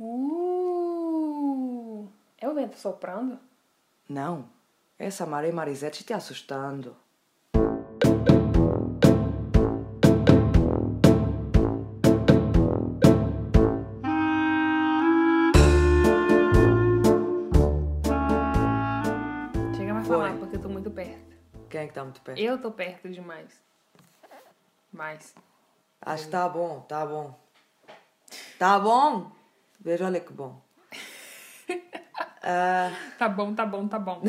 Uh, é o vento soprando? Não, essa Maria Marisete te assustando. Chega mais falar, porque eu tô muito perto. Quem é que está muito perto? Eu tô perto demais. Mais. Acho que tá bom, tá bom. Tá bom? Veja, olha que bom. Ah, Tá bom, tá bom, tá bom.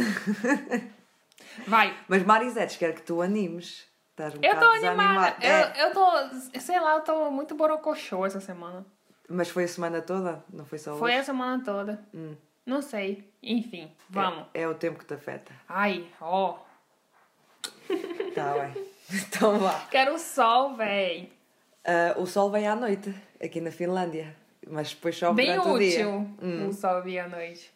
Vai. mas Marisete, quero que tu animes. Estás um Eu bocado animada. É, Eu, eu tô, sei lá, eu tô muito borocochô essa semana. Mas foi a semana toda? Não foi só Foi hoje? a semana toda. Hum. Não sei. Enfim, vamos. É, é o tempo que te afeta. Ai, ó. Tá bem. Então vá. Quero o sol, véi. Ah, o sol vem à noite, aqui na Finlândia. Mas depois chove Bem durante o dia. útil o sol vir à noite.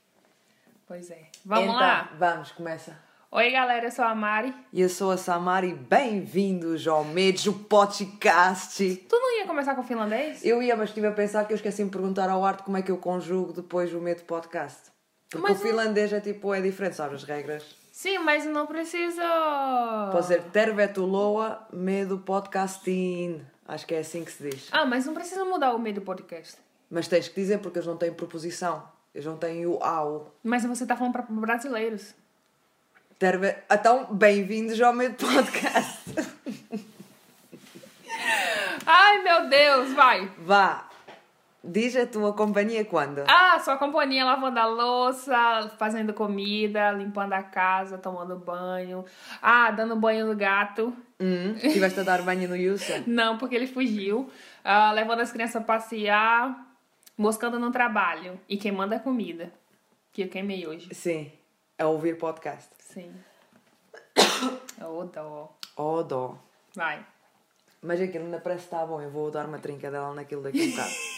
Pois é. Vamos então, lá? Vamos, começa. Oi, galera, eu sou a Mari. E eu sou a Samari, bem-vindos ao Medes, o podcast. Tu não ia começar com o finlandês? Eu ia, mas estive a pensar que eu esqueci de perguntar ao Arte como é que eu conjugo depois o medo podcast. Porque Mas o não- finlandês é tipo, é diferente, sabes as regras? Sim, mas não precisa. Pode ser Tervetuloa, medo podcasting. Acho que é assim que se diz. Ah, mas não precisa mudar o meio do podcast. Mas tens que dizer porque eles não têm proposição. Eles não têm o ao. Mas você tá falando para brasileiros. Terve... Então, bem-vindos ao medo podcast. Ai, meu Deus, vai. Vá. Diz a tua companhia quando? Ah, sua companhia lavando a louça, fazendo comida, limpando a casa, tomando banho. Ah, dando banho no gato. Hum, estiveste a dar banho no Yusa? Não, porque ele fugiu. Ah, levando as crianças a passear, moscando no trabalho e queimando a comida. Que eu queimei hoje. Sim. A ouvir podcast. Sim. Ô, dó. Oh, dó. Vai. Mas aquilo ainda parece que está bom. Eu vou dar uma trincadela naquilo daqui a bocado.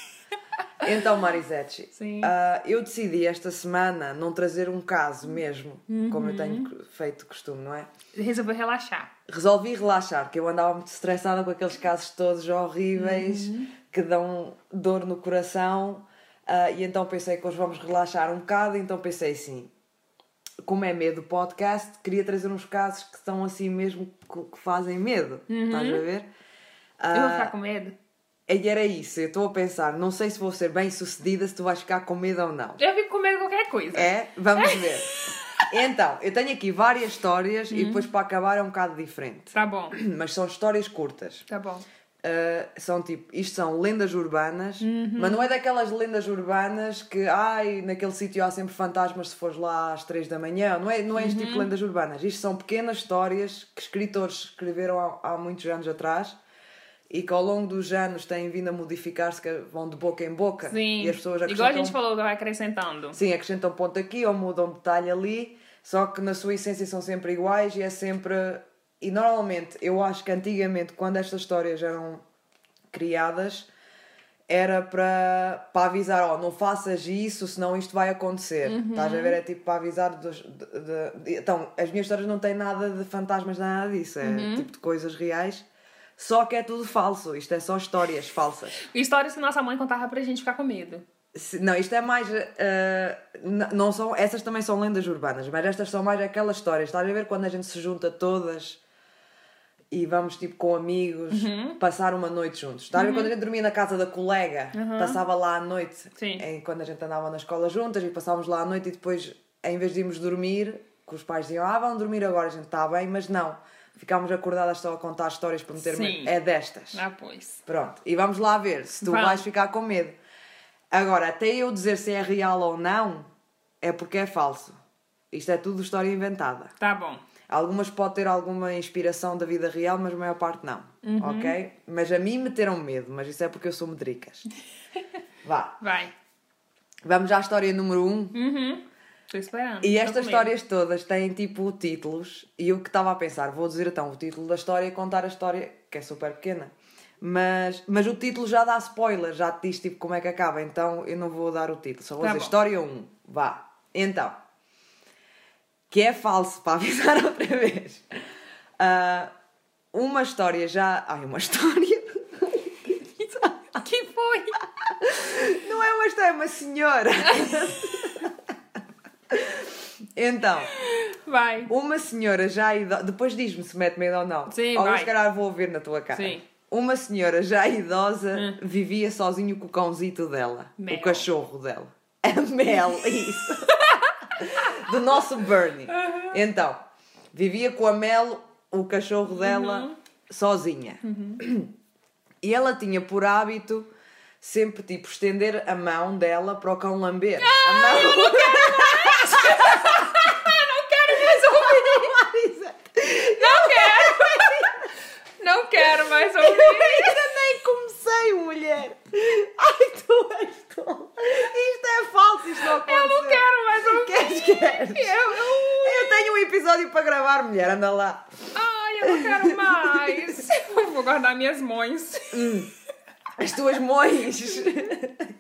Então, Marisete, Sim. ah, eu decidi esta semana não trazer um caso mesmo, como Uhum. eu tenho feito costume, não é? Resolveu relaxar. Resolvi relaxar, que eu andava muito estressada com aqueles casos todos horríveis Uhum. Que dão dor no coração. ah, e então pensei que hoje vamos relaxar um bocado. Então pensei assim: como é medo podcast, queria trazer uns casos que são assim mesmo que, fazem medo. Estás a ver? Uhum. Eu vou Ah, ficar com medo? e era isso, eu estou a pensar, não sei se vou ser bem sucedida, se tu vais ficar com medo ou não. Eu fico com medo de qualquer coisa. É? Vamos ver. Então, eu tenho aqui várias histórias e depois para acabar é um bocado diferente. Tá bom, Mas são histórias curtas. tá bom. Uh, são tipo, isto são lendas urbanas, Uhum. mas não é daquelas lendas urbanas que, ai, naquele sítio há sempre fantasmas se fores lá às três da manhã. Não é, não é este Uhum. tipo de lendas urbanas. Isto são pequenas histórias que escritores escreveram há, há muitos anos atrás e que ao longo dos anos têm vindo a modificar-se, que vão de boca em boca. Sim. E as pessoas Igual a acrescentam gente falou, vai acrescentando. Sim, acrescentam ponto aqui ou mudam detalhe ali, só que na sua essência são sempre iguais e é sempre. E normalmente, eu acho que antigamente, quando estas histórias eram criadas, era para, para avisar: ó, não faças isso, senão isto vai acontecer. Estás a ver? É tipo para avisar. Dos, de, de- Então, as minhas histórias não têm nada de fantasmas, nada disso, é tipo de coisas reais. Só que é tudo falso, isto é só histórias falsas. Histórias que nossa mãe contava pra gente ficar com medo. Não, isto é mais. n- não são, essas também são lendas urbanas, mas estas são mais aquelas histórias. Estás a ver quando a gente se junta todas e vamos tipo com amigos passar uma noite juntos. Estás a ver quando a gente dormia na casa da colega, passava lá à noite, Sim. em, quando a gente andava na escola juntas e passávamos lá à noite e depois, em vez de irmos dormir, que os pais diziam, ah, vão dormir agora, a gente está bem, mas não. Ficámos acordadas só a contar histórias para meter Sim. É destas. Ah, pois. Pronto, e vamos lá ver se tu vais ficar com medo. Agora, até eu dizer se é real ou não, é porque é falso. Isto é tudo história inventada. Tá bom. Algumas pode ter alguma inspiração da vida real, mas a maior parte não. Ok? Mas a mim meteram medo, mas isso é porque eu sou medricas. Vá. Vai. Vamos à história número 1. Um. Uhum. Tô esperando. E estas histórias todas têm tipo títulos, e eu que estava a pensar, vou dizer então o título da história e contar a história, que é super pequena. Mas, mas o título já dá spoiler, já te diz tipo como é que acaba, então eu não vou dar o título, só vou Tá dizer bom. história 1. Vá. Então, que é falso, para avisar outra vez. Ah, uma história já. Ai, uma história. Que foi? Não é uma história, é uma senhora. então, Vai. uma senhora já idosa. Depois diz-me se mete medo ou não. Sim, ou vai. se calhar vou ouvir na tua cara. Sim. Uma senhora já idosa Hum. vivia sozinho com o cãozito dela. Mel. O cachorro dela. A Mel, isso. Do nosso Bernie. Então, vivia com a Mel, o cachorro dela, Uhum. sozinha. E ela tinha por hábito sempre, tipo, estender a mão dela para o cão lamber. a mão... Não quero mais ouvir. Não quero. Não quero mais Eu ouvir. Comecei, mulher. Ai, tu és tão... Isto é falso, isto não aconteceu. Eu não quero mais ouvir. Queres, queres? Eu, eu... Eu tenho um episódio para gravar, mulher, anda lá. Ai, eu não quero mais. Eu vou guardar minhas mães. As tuas mães.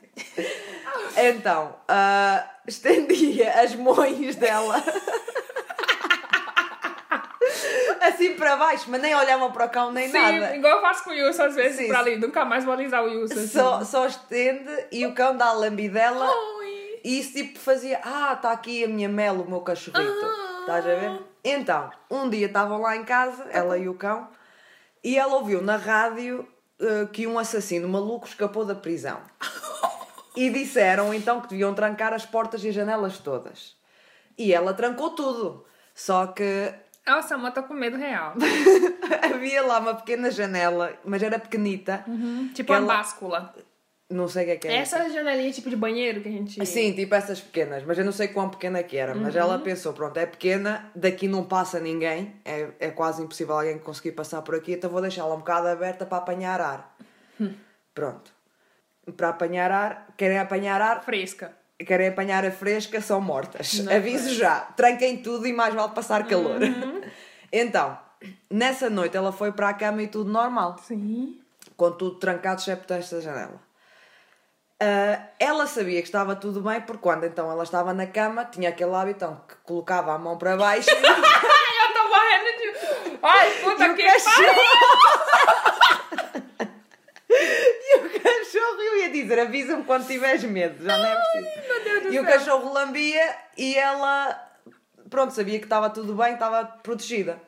Então, ah, estendia as mães dela. Assim para baixo, mas nem olhava para o cão nem Sim, nada. igual eu faço com o Wilson às vezes Sim, sim. ali. Nunca mais vou alisar o Wilson. assim. Só, só estende e o cão dá a lambidela. Ai. E isso tipo fazia, ah, está aqui a minha Mel, o meu cachorrito. Ah. Estás a ver? Então, um dia estavam lá em casa, ela e o cão, e ela ouviu na rádio eh, que um assassino maluco escapou da prisão. E disseram então que deviam trancar as portas e as janelas todas. E ela trancou tudo. Só que Nossa, eu tô com medo real. havia lá uma pequena janela, mas era pequenita. tipo Que uma ela- báscula. Não sei o que é que é. Essa janelinha tipo de banheiro que a gente. Sim, tipo essas pequenas, mas eu não sei quão pequena que era. Mas ela pensou, pronto, é pequena, daqui não passa ninguém, é, é quase impossível alguém conseguir passar por aqui, então vou deixá-la um bocado aberta para apanhar ar. Pronto. Para apanhar ar, querem apanhar ar, Fresca. Querem apanhar a fresca, são mortas. Não Aviso já, tranquem tudo e mais vale passar calor. então, nessa noite ela foi para a cama e tudo normal Sim. com tudo trancado, excepto esta janela. Ah, ela sabia que estava tudo bem, porque quando então ela estava na cama, tinha aquele hábito então, que colocava a mão para baixo Ai, eu morrendo de. Ai, puta e, que cachorro... e cachorro, eu ia dizer, avisa-me quando tiveres medo, já não é preciso. Meu Deus do E o cachorro lambia e ela, pronto, sabia que estava tudo bem, estava protegida.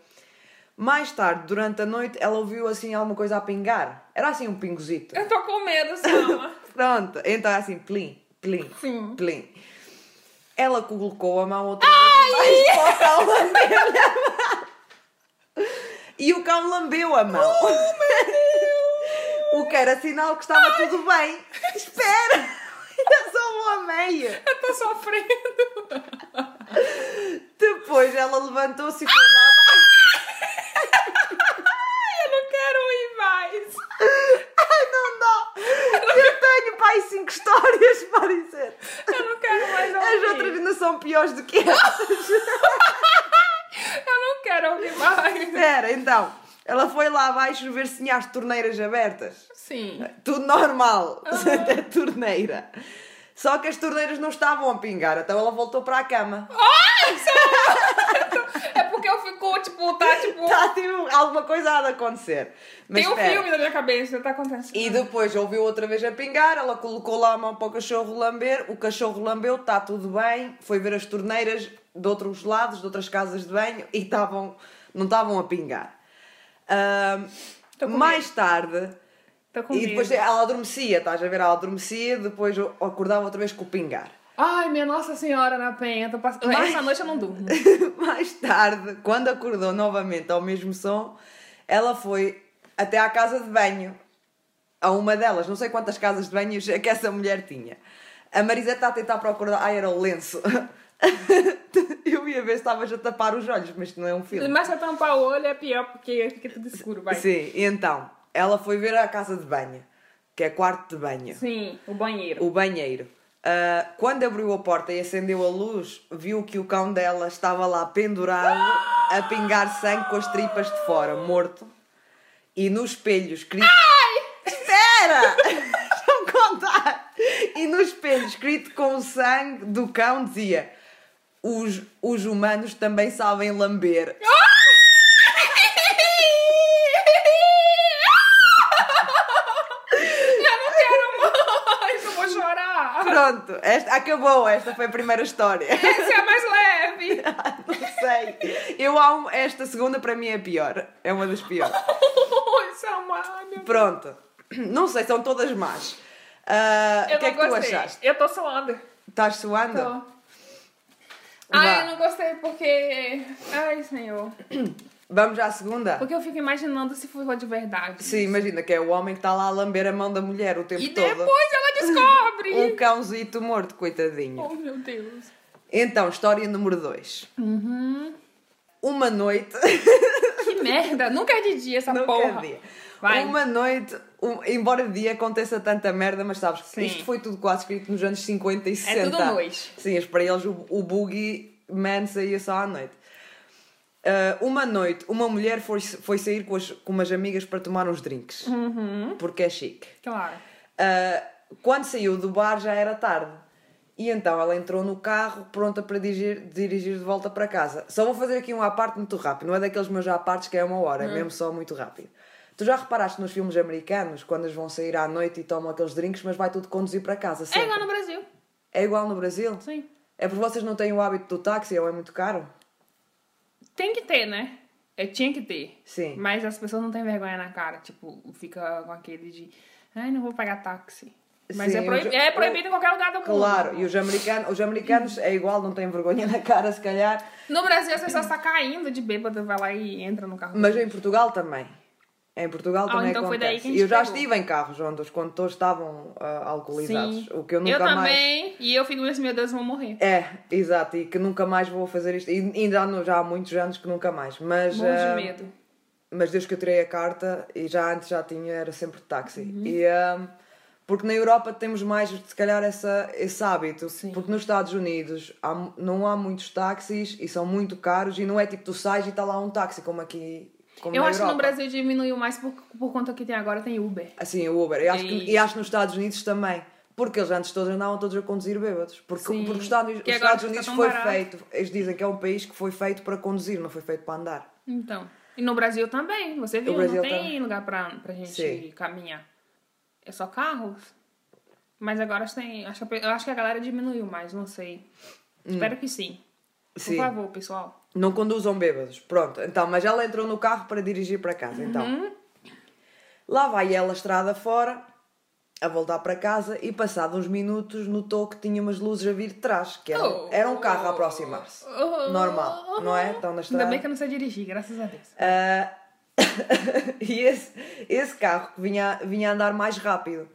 Mais tarde, durante a noite, ela ouviu assim alguma coisa a pingar. Era assim um pingozito. Eu tô com medo, Sama. Pronto, então é assim, plim, plim, Sim. plim. Ela colocou a mão outra vez para o cão lamber a mão. E o cão lambeu a mão. O que era sinal que estava tudo bem. Espera! Ainda só vou a meio. Eu tô sofrendo. Depois ela levantou-se e foi lá. Eu não quero ir mais. Ai, não dá! Eu tenho, pai, cinco histórias para dizer. Eu não quero mais ouvir. As outras ainda são piores do que essas. Eu não quero ouvir mais. Espera, então. Ela foi lá abaixo ver se tinha as torneiras abertas. Sim. Tudo normal. Até torneira. Só que as torneiras não estavam a pingar, então ela voltou para a cama. É porque eu fico, tipo, tá, tipo... Está tipo, alguma coisa há de acontecer. Mas Tem um espera. filme na minha cabeça, tá acontecendo. E depois ouviu outra vez a pingar, ela colocou lá a mão para o cachorro lamber, o cachorro lambeu, está tudo bem, foi ver as torneiras de outros lados, de outras casas de banho, e estavam, não estavam a pingar. Mais tarde, e depois ela adormecia, estás a ver? Ela adormecia, depois acordava outra vez com o pingar. Ai, minha Nossa Senhora na penha. Tô pass... Mas- Essa noite eu não durmo. Mais tarde, quando acordou novamente ao mesmo som, ela foi até à casa de banho. A uma delas, não sei quantas casas de banho é que essa mulher tinha. A Marisa está a tentar procurar. Ai, era o lenço. Eu ia ver se estavas a tapar os olhos, mas isto não é um filme. Mas eu tampar o olho é pior porque fica tudo escuro, vai. Sim, então, ela foi ver a casa de banho, que é quarto de banho. Sim, o banheiro. o banheiro. Ah, quando abriu a porta e acendeu a luz, viu que o cão dela estava lá pendurado a pingar sangue com as tripas de fora, morto. E no espelho escrito. Espera! Deixa-me contar! E no espelho escrito com o sangue do cão dizia: Os, os humanos também sabem lamber. Eu não quero mais, eu vou chorar. Pronto, esta, acabou. Esta foi a primeira história. Essa é a mais leve. Não sei. Eu amo. Esta segunda para mim é pior. É uma das piores. Isso é uma... Pronto. Não sei, são todas más. Ah, O que é que tu achaste? Eu tô suando. Estás suando? Tô. Ai, eu não gostei porque. Ai, senhor. Vamos à segunda? Porque eu fico imaginando se for de verdade. Sim, imagina que é o homem que está lá a lamber a mão da mulher o tempo E todo. depois ela descobre. Um cãozito morto, coitadinho. Oh, meu Deus. Então, história número 2. Uhum. Uma noite. Que merda. Nunca é de dia essa Nunca porra. é dia. Vai. Uma noite, um- embora de dia aconteça tanta merda, mas sabes que Sim. isto foi tudo quase escrito nos anos 50 e 60. tudo noite. Sim, para eles o, o Boogie Man saía só à noite. Ah, uma noite, uma mulher foi, foi sair com, as- com umas amigas para tomar uns drinks. Uhum. Porque é chique. Claro. Ah, quando saiu do bar já era tarde. E então ela entrou no carro pronta para dirigir, dirigir de volta para casa. Só vou fazer aqui um à parte muito rápido. Não é daqueles meus à partes que é uma hora, é mesmo só muito rápido. Tu já reparaste nos filmes americanos, quando eles vão sair à noite e tomam aqueles drinks, mas vai tudo conduzir para casa? É sempre? igual no Brasil. É igual no Brasil? Sim. É porque vocês não têm o hábito do táxi ou é muito caro? Tem que ter, né? É, tinha que ter. Sim. Mas as pessoas não têm vergonha na cara. Tipo, fica com aquele de. Ai, não vou pagar táxi. Mas Sim, é, proib... já- é proibido em qualquer lugar do mundo. Claro, e os americanos, os americanos é igual, não têm vergonha na cara, se calhar. No Brasil, as pessoas estão caindo de bêbado, vai lá e entra no carro. Mas em Portugal também. Em Portugal Ah, também então foi acontece. E eu já estive em carros onde os condutores estavam ah, alcoolizados. Sim. O que eu nunca eu mais. também. E eu fico assim, meu Deus, vou morrer. É, exato, e que nunca mais vou fazer isto. E ainda já há muitos anos que nunca mais. Mas, Morro de ah, medo. mas desde que eu tirei a carta, e já antes já tinha, era sempre de táxi. Uhum. E, ah, porque na Europa temos mais, se calhar, essa, esse hábito. Sim. Porque nos Estados Unidos há, não há muitos táxis e são muito caros. E não é tipo, tu sais e está lá um táxi, como aqui. Como Eu acho que no Europa. Brasil diminuiu mais por, por conta que tem agora tem Uber. Assim, o Uber. E acho, que, E- acho que nos Estados Unidos também. Porque eles antes todos andavam todos a conduzir bêbados. Porque, Sim. porque os Estados, os Estados está Unidos foi barato. feito. Eles dizem que é um país que foi feito para conduzir, não foi feito para andar. Então. E no Brasil também, você viu, Brasil não tem também. lugar pra, pra gente Sim. caminhar. É só carros. Mas agora tem. Acho a- eu acho que a galera diminuiu mais, não sei. Espero que sim. Por. Sim. favor, pessoal. Não conduzam bêbados. Pronto. Então, mas ela entrou no carro para dirigir para casa. Então, Uhum. lá vai ela estrada fora, a voltar para casa e, passado uns minutos, notou que tinha umas luzes a vir de trás. Que era, Oh. era um carro a aproximar-se. Normal, não é? Estão na estrada. Ainda bem que eu não sei dirigir, graças a Deus. Ah, e esse, esse carro que vinha, vinha a andar mais rápido.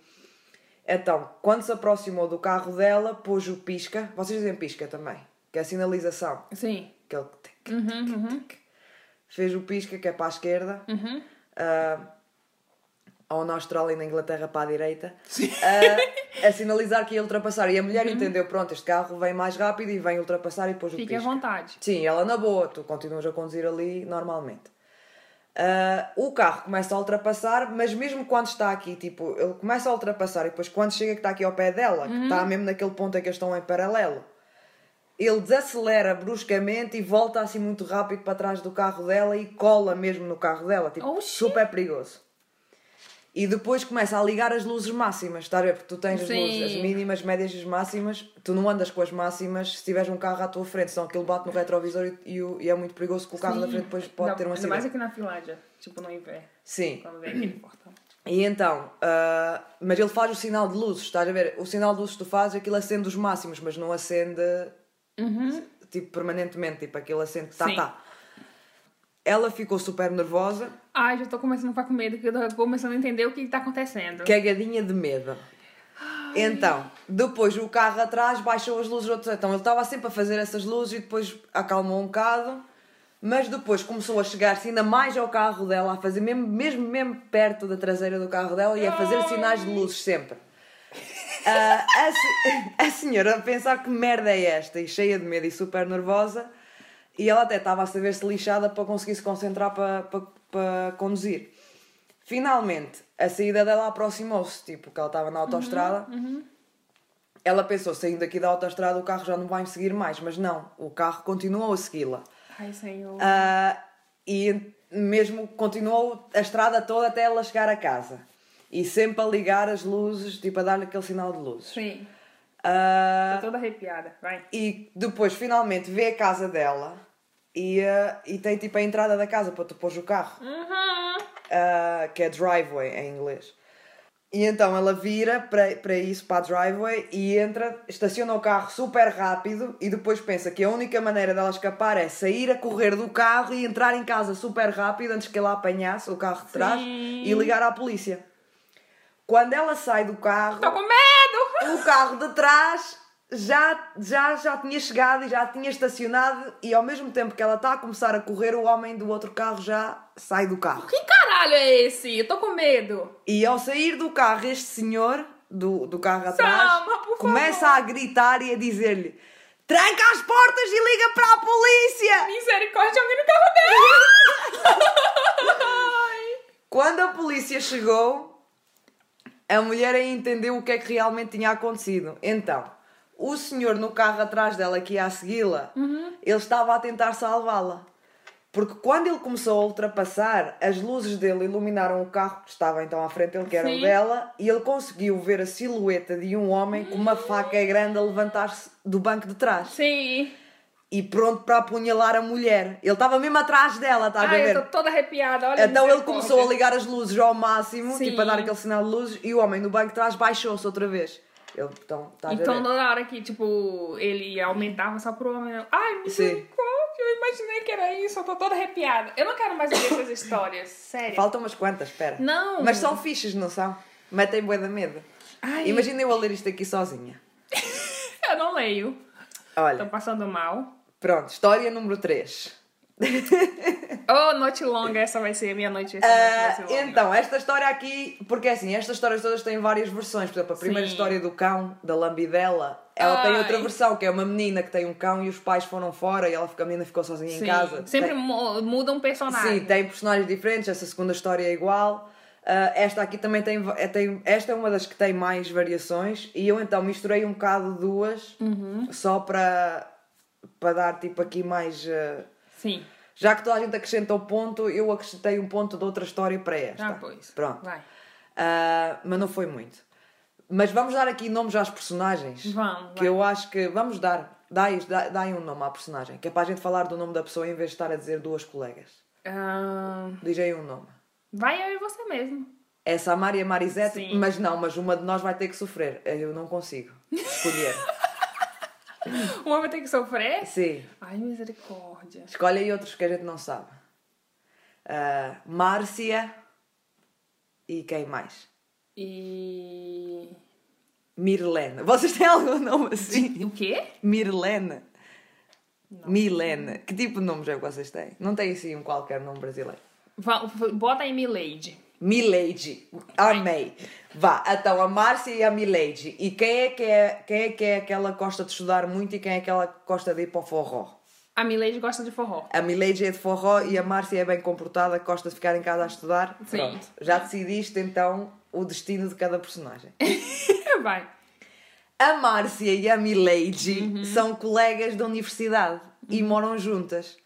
Então, quando se aproximou do carro dela, pôs o pisca. Vocês dizem pisca também, que é a sinalização. Sim. Aquele tic, Uhum, uhum, fez o pisca, que é para a esquerda. uhum. ah, ou na Austrália e na Inglaterra para a direita. ah, a sinalizar que ia ultrapassar. E a mulher Uhum. entendeu: pronto, este carro vem mais rápido e vem ultrapassar e pôs o Fique à vontade. Sim, ela na boa, tu continuas a conduzir ali normalmente. Ah, o carro começa a ultrapassar, mas mesmo quando está aqui, tipo, ele começa a ultrapassar e depois quando chega que está aqui ao pé dela, que está mesmo naquele ponto em que eles estão em paralelo, ele desacelera bruscamente e volta assim muito rápido para trás do carro dela e cola mesmo no carro dela, tipo, Oxi. super perigoso. E depois começa a ligar as luzes máximas, estás a ver? Porque tu tens as Sim. luzes, as mínimas, médias e as máximas, tu não andas com as máximas se tiveres um carro à tua frente, senão aquilo bate no retrovisor e, e e é muito perigoso que o carro da frente depois pode Ainda- ter um ainda mais acidente. aqui na Finlândia, tipo no inverno, Sim, quando vem aquele portão. e então, ah, mas ele faz o sinal de luzes, estás a ver? O sinal de luzes que tu fazes, aquilo acende os máximos, mas não acende tipo permanentemente, tipo aquilo acende tá, Sim. tá. Ela ficou super nervosa, Ai, já tô começando a ficar com medo, que eu tô começando a entender o que tá acontecendo. cagadinha de medo. Então, depois o carro atrás baixou as luzes. Então ele estava sempre a fazer essas luzes e depois acalmou um bocado, mas depois começou a chegar-se ainda mais ao carro dela, a fazer mesmo, mesmo, mesmo perto da traseira do carro dela e a fazer sinais de luzes sempre. Ah, a, a senhora a pensar que merda é esta e cheia de medo e super nervosa e ela até estava a saber-se lixada para conseguir se concentrar para, para, para conduzir. Finalmente, a saída dela aproximou-se, tipo, que ela estava na autoestrada. Ela pensou, saindo aqui da autoestrada o carro já não vai me seguir mais, mas não, o carro continuou a segui-la. Ai, senhor. Ah, e mesmo continuou a estrada toda até ela chegar a casa. E sempre a ligar as luzes, tipo a dar-lhe aquele sinal de luzes. Sim. Ah, Tô toda arrepiada. Vai. e depois finalmente vê a casa dela e, ah, e tem tipo a entrada da casa para tu pôr o carro. Uhum. uh, que é driveway em inglês. E então ela vira para, para isso, para a driveway, e entra, estaciona o carro super rápido e depois pensa que a única maneira dela escapar é sair a correr do carro e entrar em casa super rápido antes que ela apanhasse o carro de trás Sim. e ligar à polícia. Quando ela sai do carro, Tô com medo! o carro de trás já, já, já tinha chegado e já tinha estacionado e ao mesmo tempo que ela está a começar a correr, o homem do outro carro já sai do carro. Que caralho é esse? Eu tô com medo. E ao sair do carro, este senhor do, do carro atrás Salma, por começa favor. a gritar e a dizer-lhe: Tranca as portas e liga para a polícia! Misericórdia, alguém no carro dela! Ai. Quando a polícia chegou, a mulher aí entendeu o que é que realmente tinha acontecido. Então, o senhor no carro atrás dela que ia a segui-la, Uhum. ele estava a tentar salvá-la. Porque quando ele começou a ultrapassar, as luzes dele iluminaram o carro que estava então à frente dele, que era o Sim. dela, e ele conseguiu ver a silhueta de um homem com uma faca grande a levantar-se do banco de trás. Sim. E pronto para apunhalar a mulher. Ele estava mesmo atrás dela, estás a Ai, ver? eu toda arrepiada. Olha Então ele começou a ligar as luzes ao máximo, Sim. tipo a dar aquele sinal de luzes, e o homem no banco de trás baixou-se outra vez. Ele, então, estás a Então, ver? na hora que, tipo, ele aumentava só pro homem. eu, Ai, misericórdia, eu imaginei que era isso. Eu tô toda arrepiada. Eu não quero mais ouvir essas histórias. Sério. Faltam umas quantas, espera. Não. Mas são fichas, não são? Metem bué da medo. Ai. Imagina eu a ler isto aqui sozinha. Eu não leio. Tô Olha, passando mal. Pronto, história número 3. Oh, noite longa. Essa vai ser a minha noite. Longa. então, esta história aqui, porque assim, estas histórias todas têm várias versões. Por exemplo, a primeira Sim. história do cão, da lambidela, ela tem Ai. outra versão, que é uma menina que tem um cão e os pais foram fora e ela, a menina ficou sozinha Sim. em casa. Sempre Tem- mu- muda um personagem. Sim, tem personagens diferentes, essa segunda história é igual. Ah, esta aqui também tem, é, tem. Esta é uma das que tem mais variações e eu então misturei um bocado duas Uhum. só para, para dar tipo aqui mais. ah, Sim. já que toda a gente acrescentou ponto, eu acrescentei um ponto de outra história para esta. Ah, pois. Pronto. Vai. Ah, mas não foi muito. Mas vamos dar aqui nomes às personagens. Vamos, Que eu acho que. Vamos dar. Dai, dai um nome à personagem. Que é para a gente falar do nome da pessoa em vez de estar a dizer duas colegas. Ah, Diz aí um nome. vai eu e você mesmo. É Samara e a Marisete, Sim. mas não, mas uma de nós vai ter que sofrer. Eu não consigo escolher. O homem tem que sofrer? Sim. Ai, misericórdia. Escolhe aí outros que a gente não sabe. Ah, Márcia e quem mais? E. Mirlene. Vocês têm algum nome assim? O quê? Mirlene. Milene. Que tipo de nomes é que vocês têm? Não tem assim um qualquer nome brasileiro. Bota aí Milady. Milady. Amei. Vá, então a Márcia e a Milady. E quem é que é, quem é que é aquela que gosta de estudar muito e quem é aquela que gosta de ir para o forró? A Milady gosta de forró. A Milady é de forró e a Márcia é bem comportada, gosta de ficar em casa a estudar. Sim. Pronto. Já decidiste então o destino de cada personagem. Vai. A Márcia e a Milady Uhum. são colegas da universidade e moram juntas.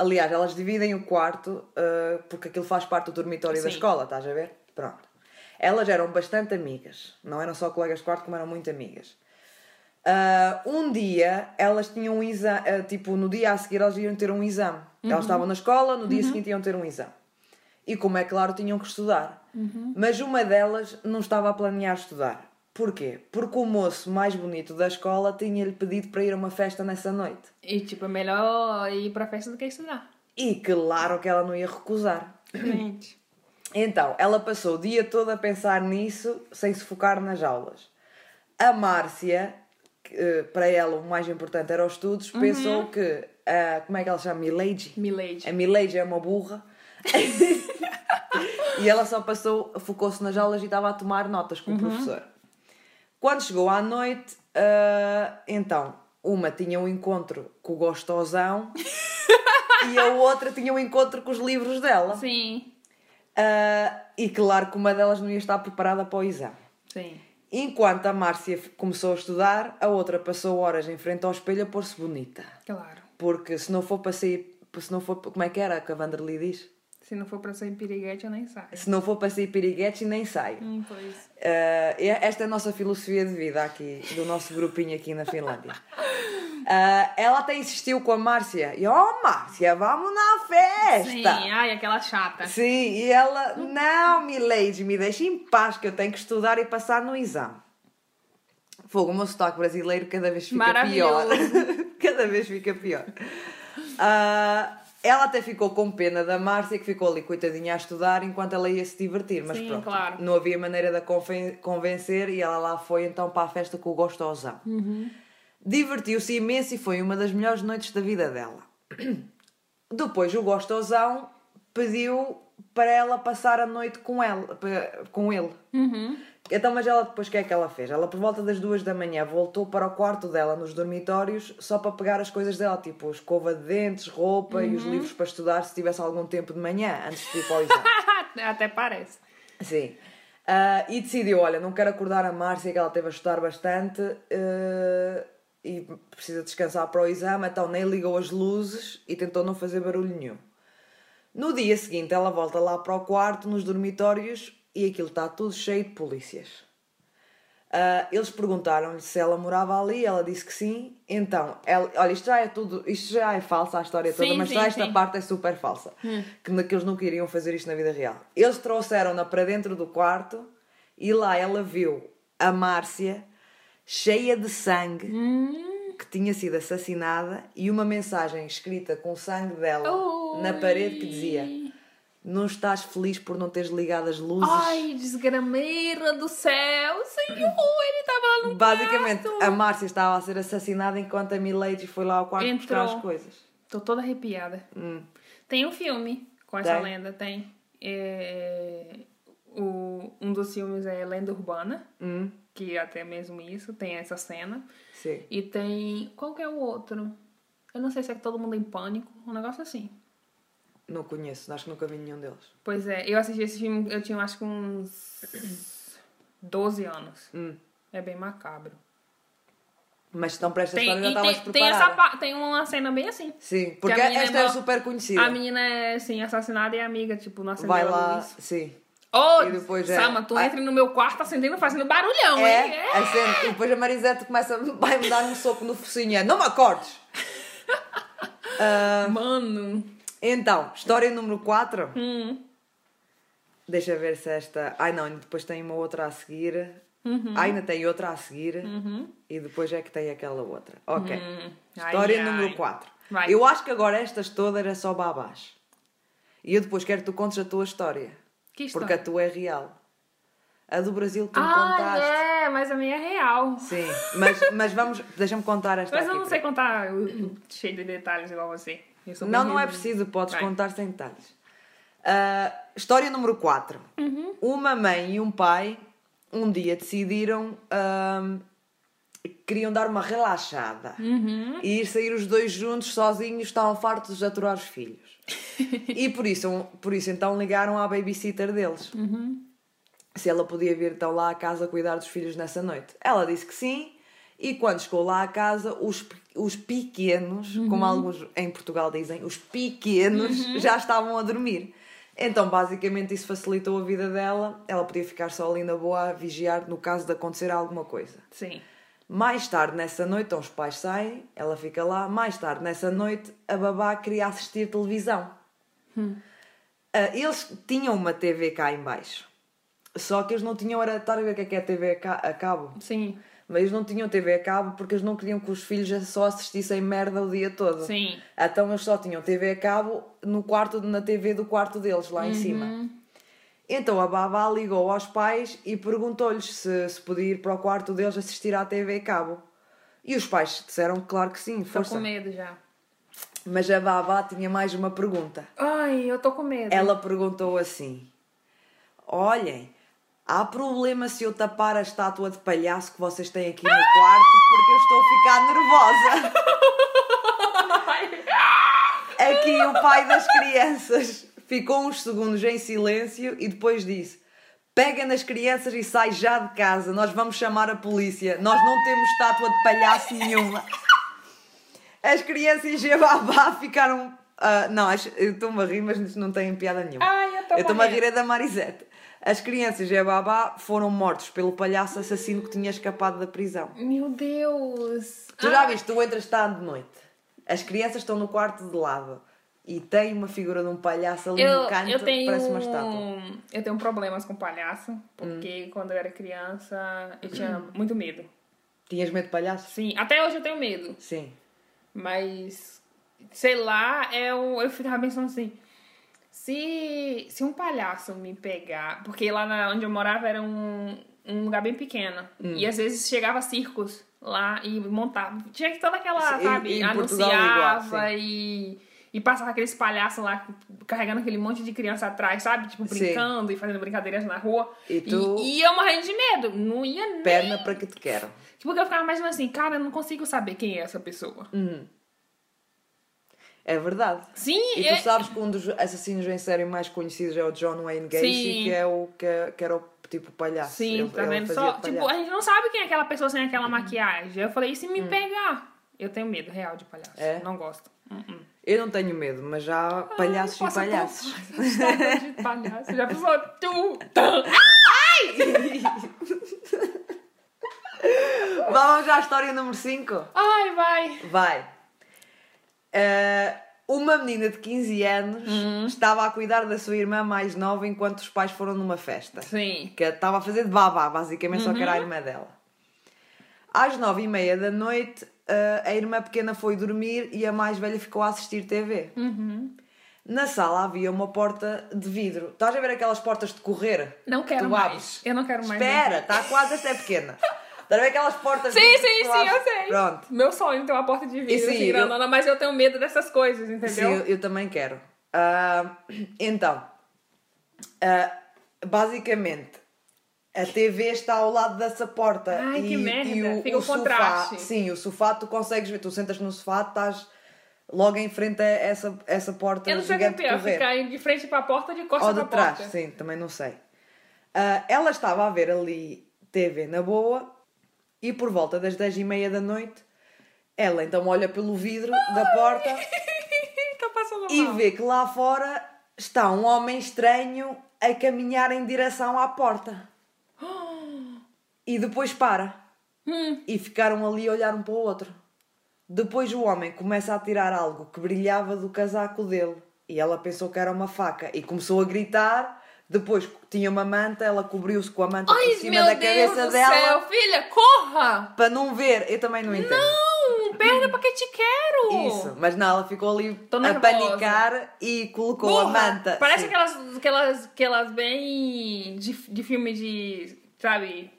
Aliás, elas dividem o quarto uh, porque aquilo faz parte do dormitório da Sim. escola, estás a ver? Pronto. Elas eram bastante amigas. Não eram só colegas de quarto, como eram muito amigas. Uh, um dia, elas tinham um exame, tipo, no dia a seguir elas iam ter um exame. Uhum. Elas estavam na escola, no dia seguinte iam ter um exame. E como é claro, tinham que estudar. Uhum. Mas uma delas não estava a planear estudar. Porquê? Porque o moço mais bonito da escola tinha-lhe pedido para ir a uma festa nessa noite. E tipo, é melhor ir pra festa do que estudar. E claro que ela não ia recusar. Gente. Então, ela passou o dia todo a pensar nisso, sem se focar nas aulas. A Márcia, que, eh, para ela o mais importante era os estudos, pensou que, a, como é que ela chama? Milady? Milady. A Milady é uma burra. e ela só passou, focou-se nas aulas e estava a tomar notas com o professor. Quando chegou à noite, ah, então, uma tinha um encontro com o gostosão e a outra tinha um encontro com os livros dela. Sim. Ah, e claro que uma delas não ia estar preparada para o exame. Sim. Enquanto a Márcia começou a estudar, a outra passou horas em frente ao espelho a pôr-se bonita. Claro. Porque se não for para sair, se não for, como é que era que a Vanderly diz? Se não for para ser piriguete, eu nem saio. Se não for para ser piriguete, nem saio. Hum, pois. Uh, esta é a nossa filosofia de vida aqui, do nosso grupinho aqui na Finlândia. Uh, ela até insistiu com a Márcia. E, oh, Márcia, vamos na festa! Sim, ai, aquela chata. Sim, e ela, não, milady, me deixa em paz que eu tenho que estudar e passar no exame. Fogo, o meu sotaque brasileiro cada vez fica pior. cada vez fica pior. Uh, ela até ficou com pena da Márcia, que ficou ali coitadinha a estudar enquanto ela ia se divertir. Mas Sim, pronto, claro. não havia maneira de a convencer e ela lá foi então para a festa com o gostosão. Uhum. Divertiu-se imenso e foi uma das melhores noites da vida dela. Depois o gostosão pediu para ela passar a noite com, ela, com ele. Uhum. Então, mas ela depois o que é que ela fez? Ela por volta das duas da manhã voltou para o quarto dela nos dormitórios só para pegar as coisas dela, tipo escova de dentes, roupa uhum. e os livros para estudar se tivesse algum tempo de manhã antes de ir para o exame. Até parece. Sim. Uh, e decidiu, olha, não quero acordar a Márcia que ela teve a estudar bastante uh, e precisa descansar para o exame, então nem ligou as luzes e tentou não fazer barulho nenhum. No dia seguinte ela volta lá para o quarto, nos dormitórios, e aquilo está tudo cheio de polícias. Uh, eles perguntaram-lhe se ela morava ali, ela disse que sim. Então, ela, olha, isto já é tudo, isto já é falsa a história toda, sim, mas sim, só esta sim. parte é super falsa. Hum. Que, que eles não queriam fazer isto na vida real. Eles trouxeram-na para dentro do quarto e lá ela viu a Márcia cheia de sangue. Hum. Que tinha sido assassinada e uma mensagem escrita com o sangue dela na parede que dizia não estás feliz por não teres ligado as luzes? Ai, desgrameira do céu! Senhor, ele estava lá no Basicamente, quarto. a Márcia estava a ser assassinada enquanto a Milady foi lá ao quarto Entrou. buscar as coisas. Estou toda arrepiada. Hum. Tem um filme com essa tem? lenda, tem. É... O... Um dos filmes é Lenda Urbana, hum. que até mesmo isso, tem essa cena. Sim. E tem... Qual que é o outro? Eu não sei se é que todo mundo em pânico, um negócio assim. Não conheço, acho que nunca vi nenhum deles. Pois é, eu assisti esse filme, eu tinha acho que uns 12 anos. Hum. É bem macabro. Mas então para esta tem, história já estavas preparada. Tem, essa, tem uma cena bem assim. Sim, porque esta é, é super conhecida. A menina é, assim, assassinada e a amiga, tipo, não acendeu Vai lá, luz. sim. Oh, depois é... Sama, tu entra no meu quarto acendendo, fazendo barulhão, é, hein? É, acende. E depois a Marisete começa, vai me dar um soco no focinho. Não me acordes! uh... Mano... Então, história número 4. Hum. Deixa ver se esta. Ai não, depois tem uma outra a seguir. Uhum. Ainda tem outra a seguir. Uhum. E depois é que tem aquela outra. Ok. Hum. História ai, número ai. 4. Vai. Eu acho que agora estas todas é só babás. E eu depois quero que tu contes a tua história. Que história? Porque a tua é real. A do Brasil tu me ah, contaste. é, mas a minha é real. Sim, mas, mas vamos, deixa-me contar esta Mas eu não sei contar cheio de detalhes igual você. Não, não é preciso, podes Vai. contar sem detalhes. Uh, história número 4. Uhum. Uma mãe e um pai um dia decidiram uh, queriam dar uma relaxada uhum. e ir sair os dois juntos sozinhos, estavam fartos de aturar os filhos. e por isso, por isso então ligaram à babysitter deles. Uhum. Se ela podia vir então lá à casa cuidar dos filhos nessa noite. Ela disse que sim, e quando chegou lá à casa, os, os pequenos, uhum. como alguns em Portugal dizem, os pequenos uhum. já estavam a dormir. Então, basicamente, isso facilitou a vida dela. Ela podia ficar só ali na boa a vigiar no caso de acontecer alguma coisa. Sim. Mais tarde nessa noite, então os pais saem, ela fica lá. Mais tarde nessa noite, a babá queria assistir televisão. Hum. Uh, eles tinham uma TV cá em baixo. Só que eles não tinham era estar a ver o que é, que é TV a cabo. Sim. Mas eles não tinham TV a cabo porque eles não queriam que os filhos só assistissem merda o dia todo. Sim. Então eles só tinham TV a cabo no quarto, na TV do quarto deles, lá em uhum. cima. Então a babá ligou aos pais e perguntou-lhes se, se podia ir para o quarto deles assistir à TV a cabo. E os pais disseram claro que sim, força. Estou com medo já. Mas a babá tinha mais uma pergunta. Ai, eu estou com medo. Ela perguntou assim: Olhem, Há problema se eu tapar a estátua de palhaço que vocês têm aqui no quarto porque eu estou a ficar nervosa. Aqui o pai das crianças ficou uns segundos em silêncio e depois disse: Pega nas crianças e sai já de casa, nós vamos chamar a polícia. Nós não temos estátua de palhaço nenhuma. As crianças e babá ficaram Uh, não, estou-me a rir, mas não tem piada nenhuma. Ai, eu estou-me estou a rir é da Marisete. As crianças e a babá foram mortos pelo palhaço assassino que tinha escapado da prisão. Meu Deus. Tu já viste, tu entras tarde de noite. As crianças estão no quarto de lado. E tem uma figura de um palhaço ali Eu, no canto, eu tenho, parece uma estátua. eu tenho problemas com palhaço, porque Hum. quando eu era criança eu tinha muito medo. Tinhas medo de palhaço? Sim, até hoje eu tenho medo. Sim. Mas, sei lá, eu, eu ficava pensando assim. Se, se um palhaço me pegar. Porque lá na, onde eu morava era um, um lugar bem pequeno. Hum. E às vezes chegava circos lá e montava. Tinha que toda aquela, Sim, sabe? é anunciava igual, sim. e. E passava aqueles palhaços lá carregando aquele monte de criança atrás, sabe? Tipo, Sim. brincando e fazendo brincadeiras na rua. E tu- e, e eu morrendo de medo. Não ia nem. Perna para que te quero. Tipo, porque eu ficava imaginando assim, cara, eu não consigo saber quem é essa pessoa. Uhum. É verdade. Sim, E é- tu sabes que um dos assassinos em série mais conhecidos é o John Wayne Gacy, Sim. que é o que, que era o tipo palhaço. Sim, Ele- tá ele vendo? Só, tipo, a gente não sabe quem é aquela pessoa sem aquela maquiagem. Eu falei, e se Hum. me pegar? Eu tenho medo real de palhaço. É? Não gosto. Uh-uh. Eu não tenho medo, mas já há palhaços Ai, e palhaços. de palhaço. Já pensou? Tu, tã. Vamos já à história número 5? Ai, vai. Vai. Eh, uma menina de 15 anos Hum. estava a cuidar da sua irmã mais nova enquanto os pais foram numa festa. Sim. Que estava a fazer de babá, basicamente, só que Uhum. era a irmã dela. Às nove e meia da noite, eh, a irmã pequena foi dormir e a mais velha ficou a assistir TV. Uhum. Na sala havia uma porta de vidro. Estás a ver aquelas portas de correr? Não que quero tu mais. abres? Eu não quero mais. Espera, está quase, esta é pequena. Estás a ver aquelas portas de Sim, sim, tu sim, eu sei. Pronto. Meu sonho é ter uma porta de vidro sim, assim, eu- grandona, mas eu tenho medo dessas coisas, Sim, entendeu? eu, eu também quero. Ah, então, ah, basicamente, a TV está ao lado dessa porta. Ai, e, que merda. E o, Fica o sofá, contraste. sim, o sofá tu consegues ver. Tu sentas no sofá, estás logo em frente a essa, essa porta Eu não sei o que é de pior, ficar de frente pra porta ou de Ou costas de pra trás, porta. sim, também não sei. Ah, ela estava a ver ali TV na boa e por volta das 10 e meia da noite ela então olha pelo vidro da porta tá e vê que lá fora está um homem estranho a caminhar em direção à porta. E depois para. Hum. E ficaram ali a olhar um para o outro. Depois o homem começa a tirar algo que brilhava do casaco dele. E ela pensou que era uma faca. E começou a gritar. Depois tinha uma manta, ela cobriu-se com a manta Ai, por cima da Deus cabeça dela. Céu, filha, corra! Para não ver, eu também não entendo. Não, perna para que te quero! Isso, mas não, ela ficou ali a panicar e colocou Burra, a manta. Parece aquelas, aquelas, aquelas bem de, de filme de, sabe,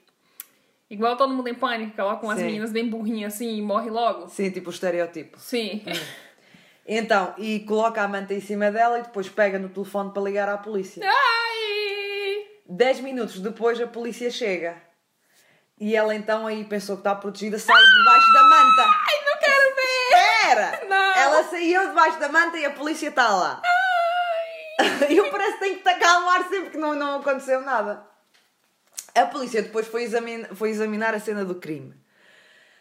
Igual todo mundo em pânico, colocam com as meninas bem burrinhas assim e morre logo. Sim, tipo o estereotipo. Sim. Hum. Então, e coloca a manta em cima dela e depois pega no telefone para ligar à polícia. Ah! 10 minutos depois a polícia chega. E ela então aí pensou que está protegida, sai debaixo da manta. Ai, não quero ver! Espera! Não. Ela saiu debaixo da manta e a polícia está lá. Ai. Eu parece que tenho que tacar o ar sempre que não, não aconteceu nada. A polícia depois foi, examin foi examinar a cena do crime.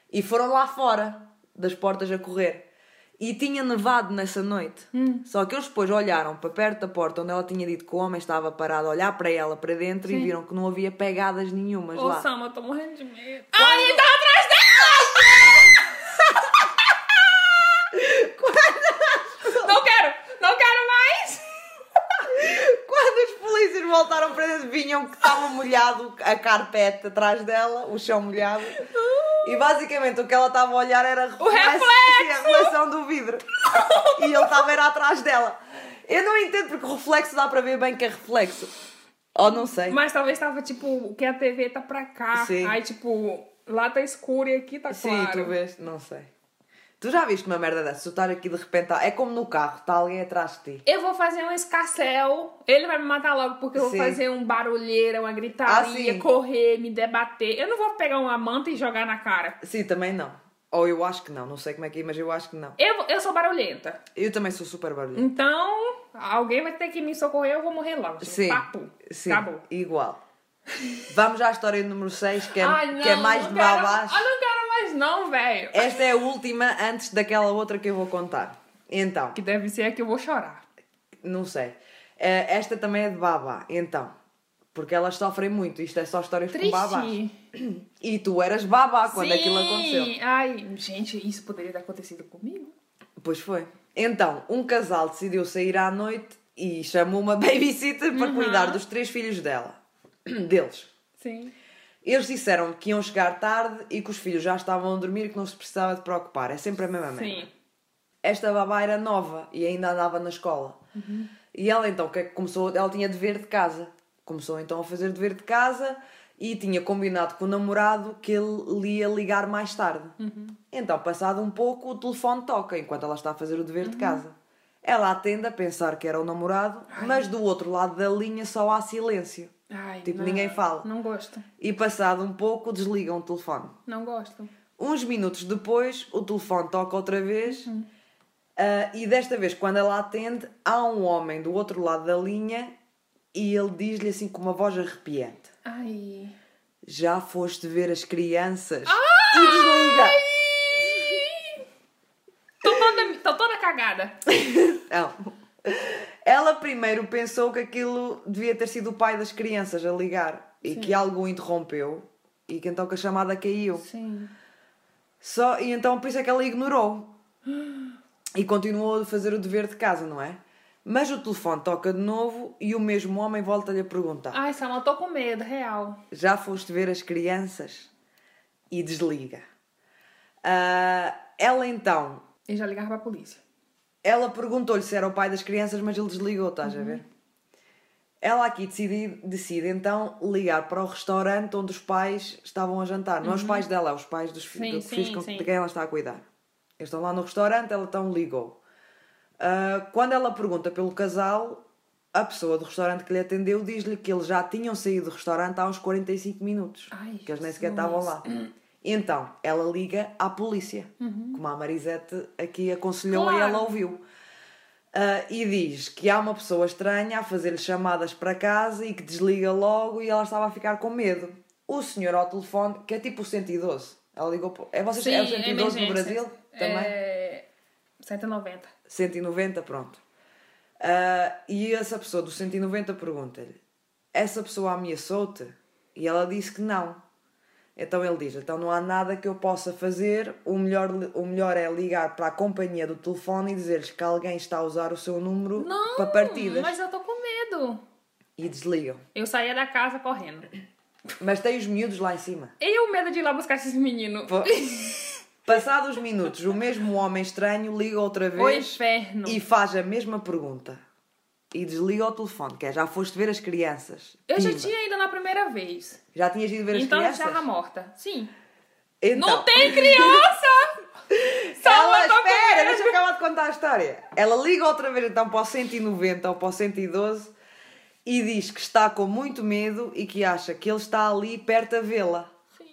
E foram lá fora, das portas a correr. E tinha nevado nessa noite. Hum. Só que eles depois olharam para perto da porta onde ela tinha dito que o homem estava parado a olhar para ela para dentro e Sim. viram que não havia pegadas nenhumas Ô, lá. Sama, eu tô morrendo de medo. Ai, ele tá atrás dela! não quero! Não quero mais! Quando os polícias voltaram para dentro, vinham que estava molhado a carpete atrás dela, o chão molhado. E basicamente o que ela estava a olhar era O reflexo! sim, a reflexão do vidro. E ele estava a ir atrás dela. Eu não entendo porque o reflexo dá para ver bem que é reflexo. Ou não sei. Mas talvez tava tipo, que a TV tá pra cá. Sim. Aí, tipo, lá tá escuro e aqui tá Sim, claro. tu vês, não sei. Tu já viste uma merda dessa? Tu estás aqui de repente, é como no carro, está alguém atrás de ti. Eu vou fazer um escarcel. Ele vai me matar logo porque eu vou Sim. fazer um barulheira, uma gritaria, Ah, correr, me debater. Eu não vou pegar uma manta e jogar na cara. Sim, também não. Ou eu acho que não, não sei como é que é, mas eu acho que não. Eu, eu sou barulhenta. Eu também sou super barulhento. Então, alguém vai ter que me socorrer, eu vou morrer logo. Sim. Papo. Sim, Acabou. igual. Vamos à história número 6, que é, Ai, não, que é mais de babás. Eu não quero mais não, velho. Esta é a última antes daquela outra que eu vou contar. Então, Que deve ser a que eu vou chorar. não sei. Eh, Esta também é de babá. Então, porque elas sofrem muito. Isto é só histórias com babás. Triste. E tu eras babá quando Sim. aquilo aconteceu. Ai, gente, isso poderia ter acontecido comigo. Pois foi. Então, um casal decidiu sair à noite e chamou uma babysitter para Uhum. cuidar dos três filhos dela. Deles. Sim. Eles disseram que iam chegar tarde e que os filhos já estavam a dormir e que não se precisava de preocupar. É sempre a mesma merda. Sim. Esta babá era nova e ainda andava na escola. E ela então, que é que começou? Ela tinha dever de casa. Começou então a fazer dever de casa e tinha combinado com o namorado que ele lhe ia ligar mais tarde. Então, passado um pouco, o telefone toca enquanto ela está a fazer o dever de casa. Ela atende a pensar que era o namorado, mas do outro lado da linha só há silêncio. Ai, Tipo, não. ninguém fala. Não gosto. E passado um pouco, desligam o telefone. Não gosto. Uns minutos depois, o telefone toca outra vez. ah, e desta vez, quando ela atende, há um homem do outro lado da linha e ele diz-lhe assim com uma voz arrepiante: Ai. Já foste ver as crianças? E desliga! Tô toda, tô toda cagada. Não. Ela primeiro pensou que aquilo devia ter sido o pai das crianças a ligar e que algo o interrompeu e que então que a chamada caiu. Sim. Só, e então por isso é que ela ignorou. E continuou a fazer o dever de casa, não é? Mas o telefone toca de novo e o mesmo homem volta-lhe a perguntar: Ai, Salma, tô com medo, real. Já foste ver as crianças? E desliga. Ah, ela então, E já ligava pra polícia. Ela perguntou-lhe se era o pai das crianças, mas ele desligou, estás Uhum. a ver? Ela aqui decide, decide então ligar para o restaurante onde os pais estavam a jantar. Não é os pais dela, é os pais dos, Uhum. Filhos com- de quem ela está a cuidar. Eles estão lá no restaurante, ela então ligou. Ah, quando ela pergunta pelo casal, a pessoa do restaurante que lhe atendeu diz-lhe que eles já tinham saído do restaurante há uns 45 minutos. Ai, que eles nem sequer estavam lá. Então, ela liga à polícia, como a Marisete aqui aconselhou e Uhum. Claro. ela ouviu. Ah, e diz que há uma pessoa estranha a fazer-lhe chamadas para casa e que desliga logo e ela estava a ficar com medo. O senhor ao telefone, que é tipo o 112, ela ligou para... É, vocês, é o 112 no Brasil? Também? É... 190. 190, pronto. Ah, e essa pessoa do 190 pergunta-lhe: Essa pessoa ameaçou-te? E ela disse que não. Então ele diz: Então não há nada que eu possa fazer, o melhor, o melhor é ligar para a companhia do telefone e dizer-lhes que alguém está a usar o seu número Não, para partidas. mas eu tô com medo. E desligam. Eu saía da casa correndo. Mas tem os miúdos lá em cima. E o medo de ir lá buscar esses meninos. Pô. Passados os minutos, o mesmo homem estranho liga outra O vez inferno. e faz a mesma pergunta. E desliga o telefone, que é já foste ver as crianças. Eu já tinha ido na primeira vez. Já tinhas ido ver as então crianças? já estava morta. Sim. Então, Não tem criança! Ela espera, deixa eu acabar de contar a história. Ela liga outra vez então para o 190 ou para o 112 e diz que está com muito medo e que acha que ele está ali perto a vê-la. Sim.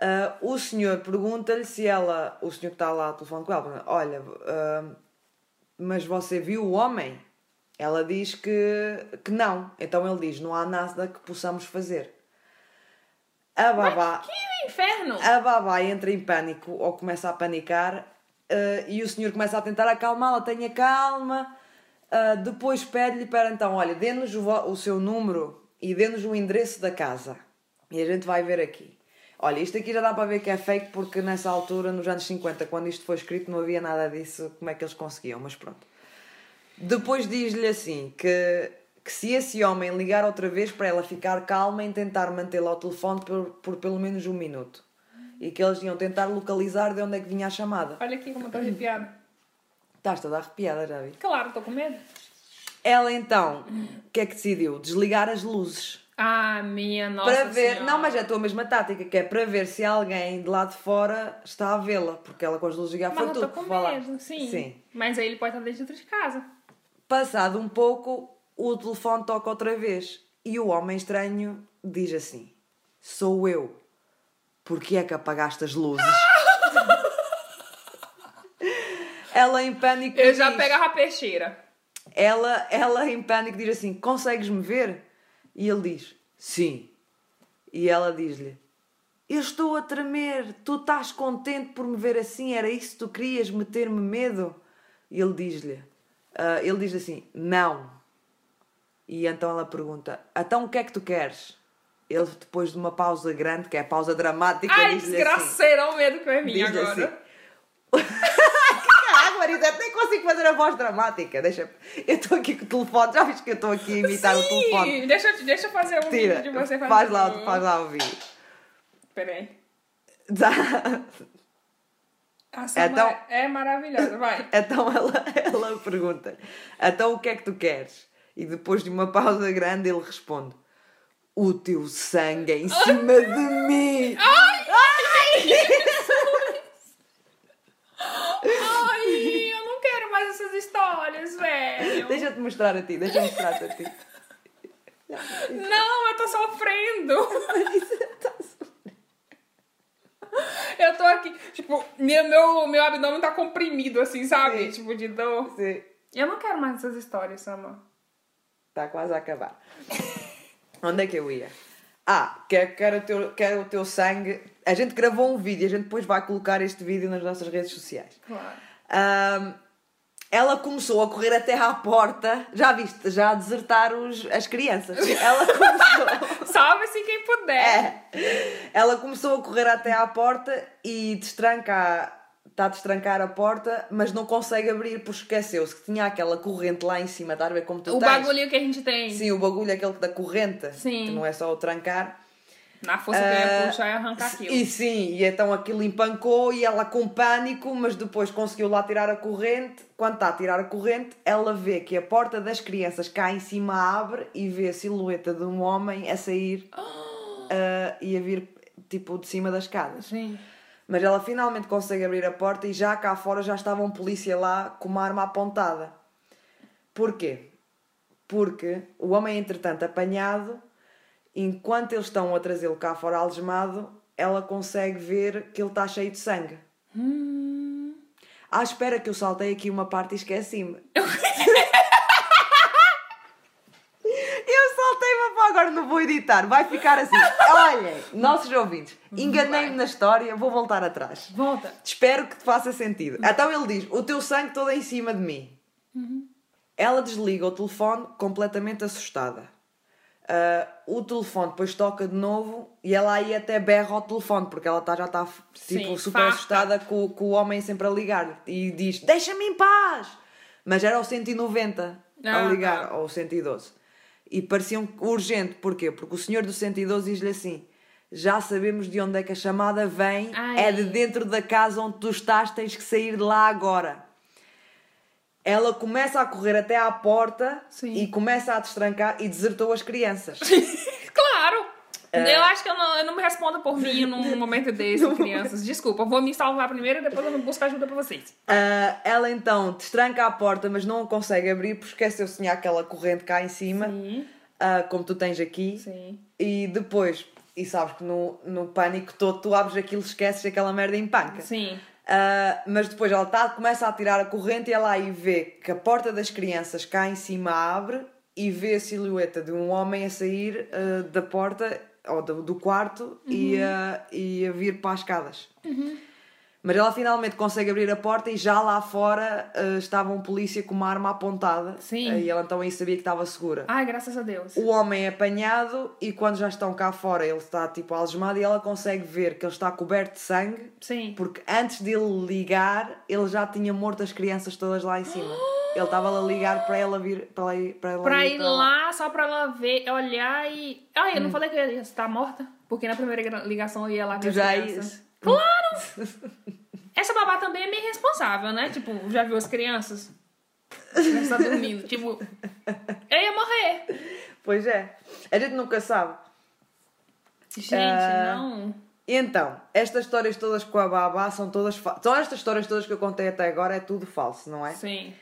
Ah, o senhor pergunta-lhe se ela, o senhor que está lá ao telefone com ela, olha, ah, mas você viu o homem? Ela diz que, que não. Então ele diz, não há nada que possamos fazer. A babá, Que inferno! a babá entra em pânico ou começa a panicar ah, e o senhor começa a tentar acalmá-la, tenha calma. Ah, depois pede-lhe para então, olha, dê-nos o, o seu número e dê-nos o endereço da casa. E a gente vai ver aqui. Olha, isto aqui já dá para ver que é fake porque nessa altura, nos anos 50, quando isto foi escrito, não havia nada disso, como é que eles conseguiam, mas pronto. Depois diz-lhe assim que, que se esse homem ligar outra vez para ela ficar calma em tentar mantê-la ao telefone por, por pelo menos um minuto. E que eles iam tentar localizar de onde é que vinha a chamada. Olha aqui como eu tô arrepiada. Estás toda arrepiada, já vi. Claro, tô com medo. Ela então, o que é que decidiu? Desligar as luzes. Ah, minha nossa para ver, Senhora. não, mas é a tua mesma tática, que é para ver se alguém de lá de fora está a vê-la, porque ela com as luzes Mas foi eu tudo tô que com medo, sim. Sim. Mas aí ele pode estar dentro de casa. Passado um pouco, o telefone toca outra vez e o homem estranho diz assim: Sou eu. Porquê é que apagaste as luzes? ela em pânico Eu já diz, pegava a peixeira. ela, ela em pânico diz assim: Consegues-me ver? E ele diz: Sim. E ela diz-lhe: Eu estou a tremer. Tu estás contente por me ver assim? Era isso que tu querias? Meter-me medo? e ele diz-lhe, ah, ele diz assim, não. E então ela pergunta, então o que é que tu queres? Ele, depois de uma pausa grande, que é a pausa dramática, Ai, assim, desgraceiro, olha o medo que vir diz-lhe agora. assim, Caraca, Marisa, nem consigo fazer a voz dramática. Deixa... Eu estou aqui com o telefone, já viste que eu estou aqui a imitar o telefone? Sim, deixa, deixa eu fazer um Tira, vídeo de você fazendo. faz lá, faz lá o vídeo. Peraí. A Sama Então- é maravilhosa, vai. Então ela, ela pergunta: Então o que é que tu queres? E depois de uma pausa grande ele responde: O teu sangue é em cima de mim! Ai, eu não quero mais essas histórias, velho. Deixa-te mostrar a ti, deixa-me mostrar-te a ti. Não, eu tô sofrendo. Eu tô aqui, tipo, meu, meu, meu abdômen tá comprimido, assim, sabe? Sim. Tipo, de dor. Sim, Eu não quero mais essas histórias, Sama. Está quase a acabar. Onde é que eu ia? Ah, quero, quero, o teu, quero o teu sangue. A gente gravou um vídeo, a gente depois vai colocar este vídeo nas nossas redes sociais. Claro. Ahm, ela começou a correr até à porta, já viste, já a desertar os, as crianças. Ela começou. Salve-se quem puder. É. Ela começou a correr até à porta e destranca, está a destrancar a porta, mas não consegue abrir porque esqueceu-se que tinha aquela corrente lá em cima, estás a ver como tu O tens? bagulho que a gente tem. Sim, o bagulho aquele da corrente, Sim. que não é só o trancar. Na força que eu ia Ah, puxar e arrancar aquilo. E sim, e então aquilo empancou e ela com pânico, mas depois conseguiu lá tirar a corrente. Quando está a tirar a corrente, ela vê que a porta das crianças cá em cima abre e vê a silhueta de um homem a sair ah, e a vir tipo de cima das escadas. Sim. Mas ela finalmente consegue abrir a porta e já cá fora já estava um polícia lá com uma arma apontada. Porquê? Porque o homem, entretanto, apanhado, enquanto eles estão a trazê-lo cá fora algemado, ela consegue ver que ele está cheio de sangue. Hum. À espera que eu saltei aqui uma parte e esqueci-me. Eu saltei-me para agora não vou editar. Vai ficar assim. Olhem, nossos ouvintes, enganei-me na história, vou voltar atrás. Volta. Espero que te faça sentido. Então ele diz: O teu sangue todo é em cima de mim. Ela desliga o telefone completamente assustada. Ah, o telefone depois toca de novo e ela aí até berra ao telefone porque ela tá, já está tipo, super farta. assustada com, com o homem sempre a ligar e diz: Deixa-me em paz! Mas era o 190 a Ah, ligar, tá. ou o 112. E parecia um urgente, porquê? Porque o senhor do 112 diz-lhe assim: Já sabemos de onde é que a chamada vem, Ai. é de dentro da casa onde tu estás, tens que sair de lá agora. Ela começa a correr até à porta Sim. e começa a destrancar e desertou as crianças. Claro! É. Eu acho que eu não, eu não me respondo por mim num momento desse, crianças. Desculpa, vou me salvar primeiro e depois eu busco ajuda pra vocês. Ah, ela então destranca a porta, mas não a consegue abrir porque esqueceu-se que tinha aquela corrente cá em cima, ah, como tu tens aqui. Sim. E depois, e sabes que no, no pânico todo tu abres aquilo, esqueces e aquela merda empanca. Sim. Ah, mas depois ela tá, começa a tirar a corrente e ela aí vê que a porta das crianças cá em cima abre e vê a silhueta de um homem a sair ah, da porta ou do, do quarto e, a, e a vir para as escadas. Mas ela finalmente consegue abrir a porta e já lá fora ah, estava um polícia com uma arma apontada. Sim. Ah, E ela então aí sabia que estava segura. Ai, graças a Deus. O homem é apanhado e quando já estão cá fora ele está tipo algemado e ela consegue ver que ele está coberto de sangue Sim. porque antes dele ligar ele já tinha morto as crianças todas lá em cima. Ele estava a ligar para ela vir para ela ir, para ela Pra ir ir para lá, só pra ela ver, olhar e. Ai, eu não falei que eu ia estar morta? Porque na primeira ligação eu ia lá ver Tu já ias? Claro! Essa babá também é meio responsável, né? Tipo, já viu as crianças? As crianças tá dormindo. Tipo, eu ia morrer. Pois é. A gente nunca sabe. Gente, Ah. não. Então, estas histórias todas com a babá são todas falsas. São estas histórias todas que eu contei até agora é tudo falso, não é? Sim.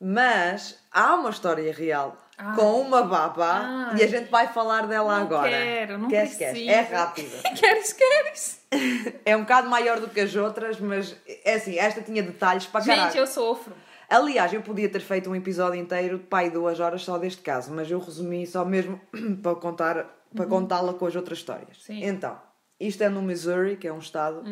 Mas há uma história real Ai. com uma babá Ai. e a gente vai falar dela Não agora. quero, não queres, queres? É rápida. Queres, queres? É um bocado maior do que as outras, mas é assim, esta tinha detalhes para caralho. Gente, eu sofro. Aliás, eu podia ter feito um episódio inteiro de pai duas horas só deste caso, mas eu resumi só mesmo para contar para contá-la com as outras histórias. Sim. Então, isto é no Missouri, que é um estado,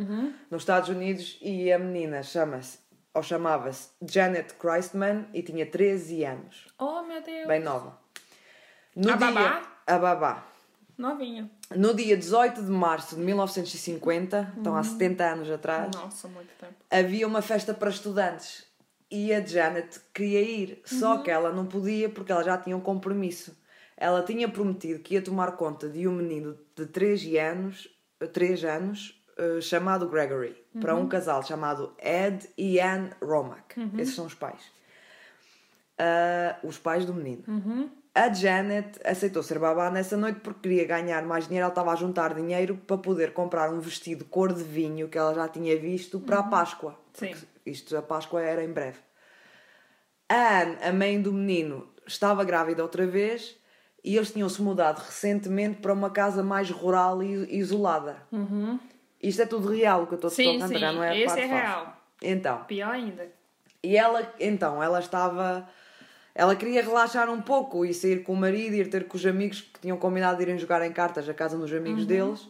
nos Estados Unidos, e a menina chama-se ou chamava-se Janet Christman e tinha 13 anos. Oh, meu Deus. Bem nova. No A dia... babá? A babá. Novinha. No dia 18 de março de 1950, então Uhum. há 70 anos atrás, Nossa, muito tempo. havia uma festa para estudantes e a Janet queria ir, só Uhum. que ela não podia porque ela já tinha um compromisso. Ela tinha prometido que ia tomar conta de um menino de 3 anos, 3 anos eh, chamado Gregory, para Uhum. um casal chamado Ed e Anne Romack. Esses são os pais. Ah, os pais do menino. Uhum. A Janet aceitou ser babá nessa noite porque queria ganhar mais dinheiro. Ela estava a juntar dinheiro para poder comprar um vestido cor de vinho que ela já tinha visto para a Páscoa. Sim. Isto, a Páscoa era em breve. A Anne, a mãe do menino, estava grávida outra vez e eles tinham-se mudado recentemente para uma casa mais rural e isolada. Isto é tudo real o que eu estou a Uhum. Sim, contar, sim. não é a Esse é real. Então, Pior ainda. e ela, então, ela estava. Ela queria relaxar um pouco e sair com o marido, ir ter com os amigos que tinham combinado de irem jogar em cartas à casa dos Uhum. amigos deles,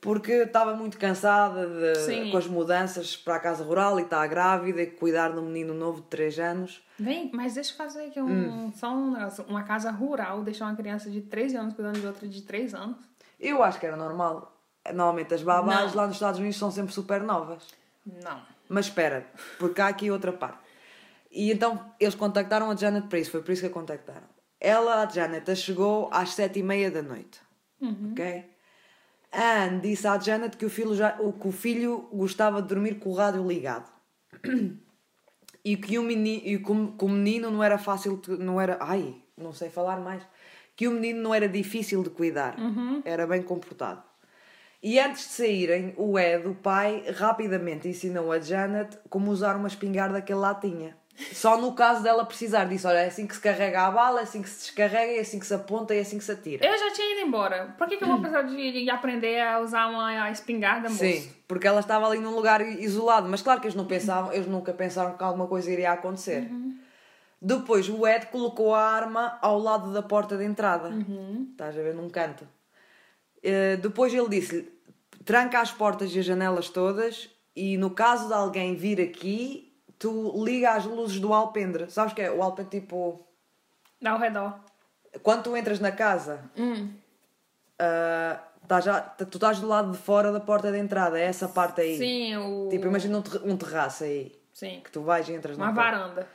porque estava muito cansada de, com as mudanças para a casa rural e está grávida e cuidar de um menino novo de 3 anos. Vem, mas deixa eu fazer aqui um, Hum. só um negócio. Uma casa rural, deixar uma criança de 13 anos cuidando de outra de 3 anos. Eu acho que era normal. Normalmente as babás Não. lá nos Estados Unidos são sempre super novas. Não. Mas espera, porque há aqui outra parte. E então eles contactaram a Janet para isso, foi por isso que a contactaram. Ela, a Janet, a chegou às sete e meia da noite. Ok? A Anne disse à Janet que o, filho já, que o filho gostava de dormir com o rádio ligado. E que o menino, e que o menino não era fácil, de- não era, ai, não sei falar mais. Que o menino não era difícil de cuidar, era bem comportado. E antes de saírem, o Ed, o pai, rapidamente ensinou a Janet como usar uma espingarda que ele lá tinha. Só no caso dela precisar disso, olha, é assim que se carrega a bala, é assim que se descarrega, é assim que se aponta e é assim que se atira. Eu já tinha ido embora. Por que, que eu vou precisar de, de aprender a usar uma espingarda, moço? Sim, porque ela estava ali num lugar isolado, mas claro que eles não pensavam, eles nunca pensaram que alguma coisa iria acontecer. Depois o Ed colocou a arma ao lado da porta de entrada. Estás a ver num canto. Eh, depois ele disse-lhe: tranca as portas e as janelas todas e no caso de alguém vir aqui, tu liga as luzes do alpendre. Sabes que é? O alpendre tipo. Dá ao redor. Quando tu entras na casa, ah, estás já- tu estás do lado de fora da porta de entrada, é essa parte aí. Sim, o... Tipo, imagina um, ter- um terraço aí. Sim. Que tu vais e entras Uma na varanda.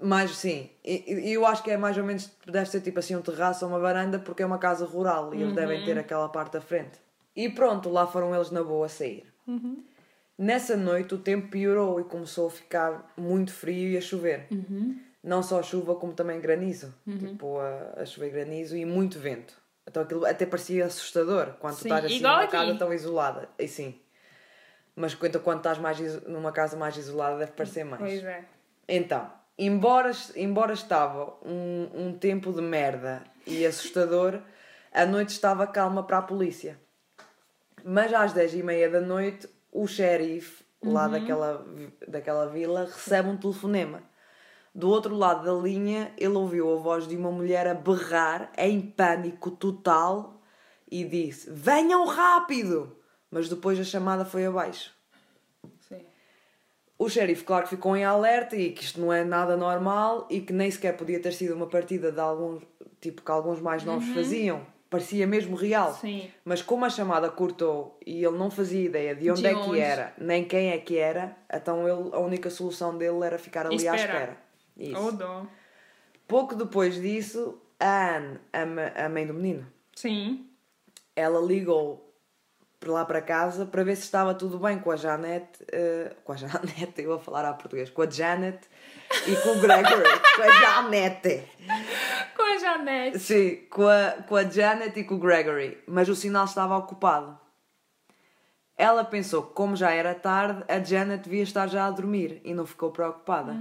Mas sim, e eu acho que é mais ou menos, deve ser tipo assim um terraço ou uma varanda porque é uma casa rural e eles devem ter aquela parte à frente. E pronto, lá foram eles na boa a sair. Nessa noite o tempo piorou e começou a ficar muito frio e a chover. Não só chuva como também granizo. Tipo, a, a chover granizo e muito vento. Então aquilo até parecia assustador quando tu Sim, estás assim numa casa tão isolada. E sim. Mas quando, quando estás mais numa casa mais isolada deve parecer mais. Pois é. Então, embora, embora estava um, um tempo de merda e assustador, a noite estava calma para a polícia. Mas às 10 e meia da noite, o xerife lá daquela, vi- daquela vila recebe um telefonema. Do outro lado da linha, ele ouviu a voz de uma mulher a berrar em pânico total e disse: Venham rápido! Mas depois a chamada foi abaixo. Sim. O xerife, claro que ficou em alerta e que isto não é nada normal e que nem sequer podia ter sido uma partida de alguns, tipo que alguns mais novos faziam. Parecia mesmo real. Sim. Mas como a chamada cortou e ele não fazia ideia de onde De é onde? que era, nem quem é que era, então ele, a única solução dele era ficar ali à Esperar. espera. Isso. Ô, dó. Pouco depois disso, a Anne, a, a mãe do menino, Sim. ela ligou para lá para casa para ver se estava tudo bem com a Janet, eh, com a Janet, eu vou falar a português, com a Janet e com o Gregory, com a Janet. Com a Janete. Sim, com a, com a Janet e com o Gregory, mas o sinal estava ocupado. Ela pensou que, como já era tarde, a Janet devia estar já a dormir e não ficou preocupada.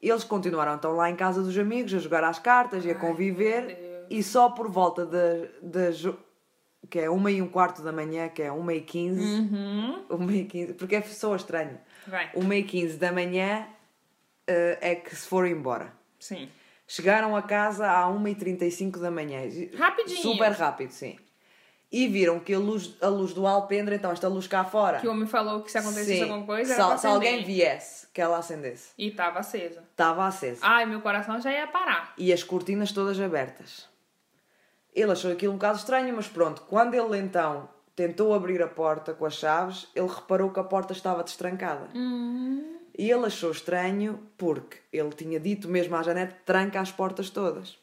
Eles continuaram então lá em casa dos amigos a jogar às cartas e a conviver Deus. e só por volta das das que é uma e um quarto da manhã, que é uma e quinze, Uhum. uma e quinze, porque é só estranho. Vai. Uma e quinze da manhã eh, é que se foram embora. Sim. Chegaram a casa à 1h35 da manhã. Rapidinho. Super rápido, sim. e viram que a luz, a luz do alpendre, então esta luz cá fora. Que o homem falou que se acontecesse Sim, alguma coisa, se, se alguém viesse, que ela acendesse. E tava acesa. Estava acesa. Ai, meu coração já ia parar. E as cortinas todas abertas. Ele achou aquilo um bocado estranho, mas pronto, quando ele então tentou abrir a porta com as chaves, ele reparou que a porta estava destrancada. Hum. E ele achou estranho porque ele tinha dito mesmo à Janete tranca as portas todas.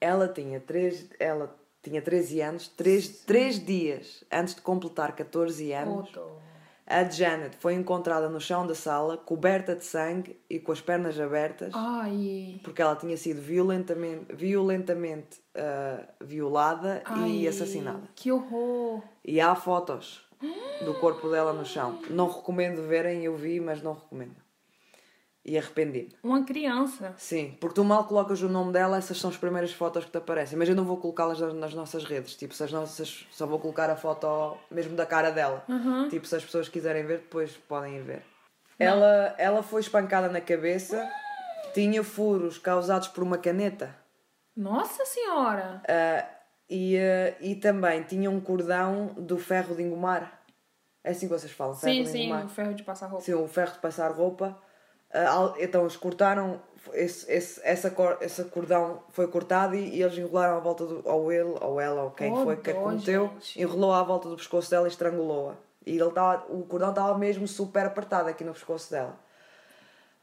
Ela tinha, três, ela tinha 13 anos, 3, três dias antes de completar 14 anos. Outro. A Janet foi encontrada no chão da sala, coberta de sangue e com as pernas abertas, Ai. porque ela tinha sido violentamente, violentamente ah, violada e Ai, assassinada. Que horror. E há fotos do corpo dela no chão. Não recomendo verem, eu vi, mas não recomendo. E arrependi-me. Uma criança. Sim, porque tu mal colocas o nome dela, essas são as primeiras fotos que te aparecem. Mas eu não vou colocá-las nas, nossas redes. Tipo, se as nossas. Só vou colocar a foto mesmo da cara dela. Tipo, se as pessoas quiserem ver, depois podem ir ver. Ela, ela foi espancada na cabeça, tinha furos causados por uma caneta. Nossa Senhora. Ah, e, ah, e também tinha um cordão do ferro de engomar. É assim que vocês falam, ferro sim, de sim, engomar. o ferro de passar roupa. Sim, o ferro de passar roupa. Ah, então eles cortaram, esse, esse, essa, cor, esse cordão foi cortado e, e eles enrolaram à volta do. Ou ele, ou ela, ou quem Oh, foi que a dó, cometeu, gente. enrolou à volta do pescoço dela e estrangulou-a. E ele tava, o cordão estava mesmo super apertado aqui no pescoço dela.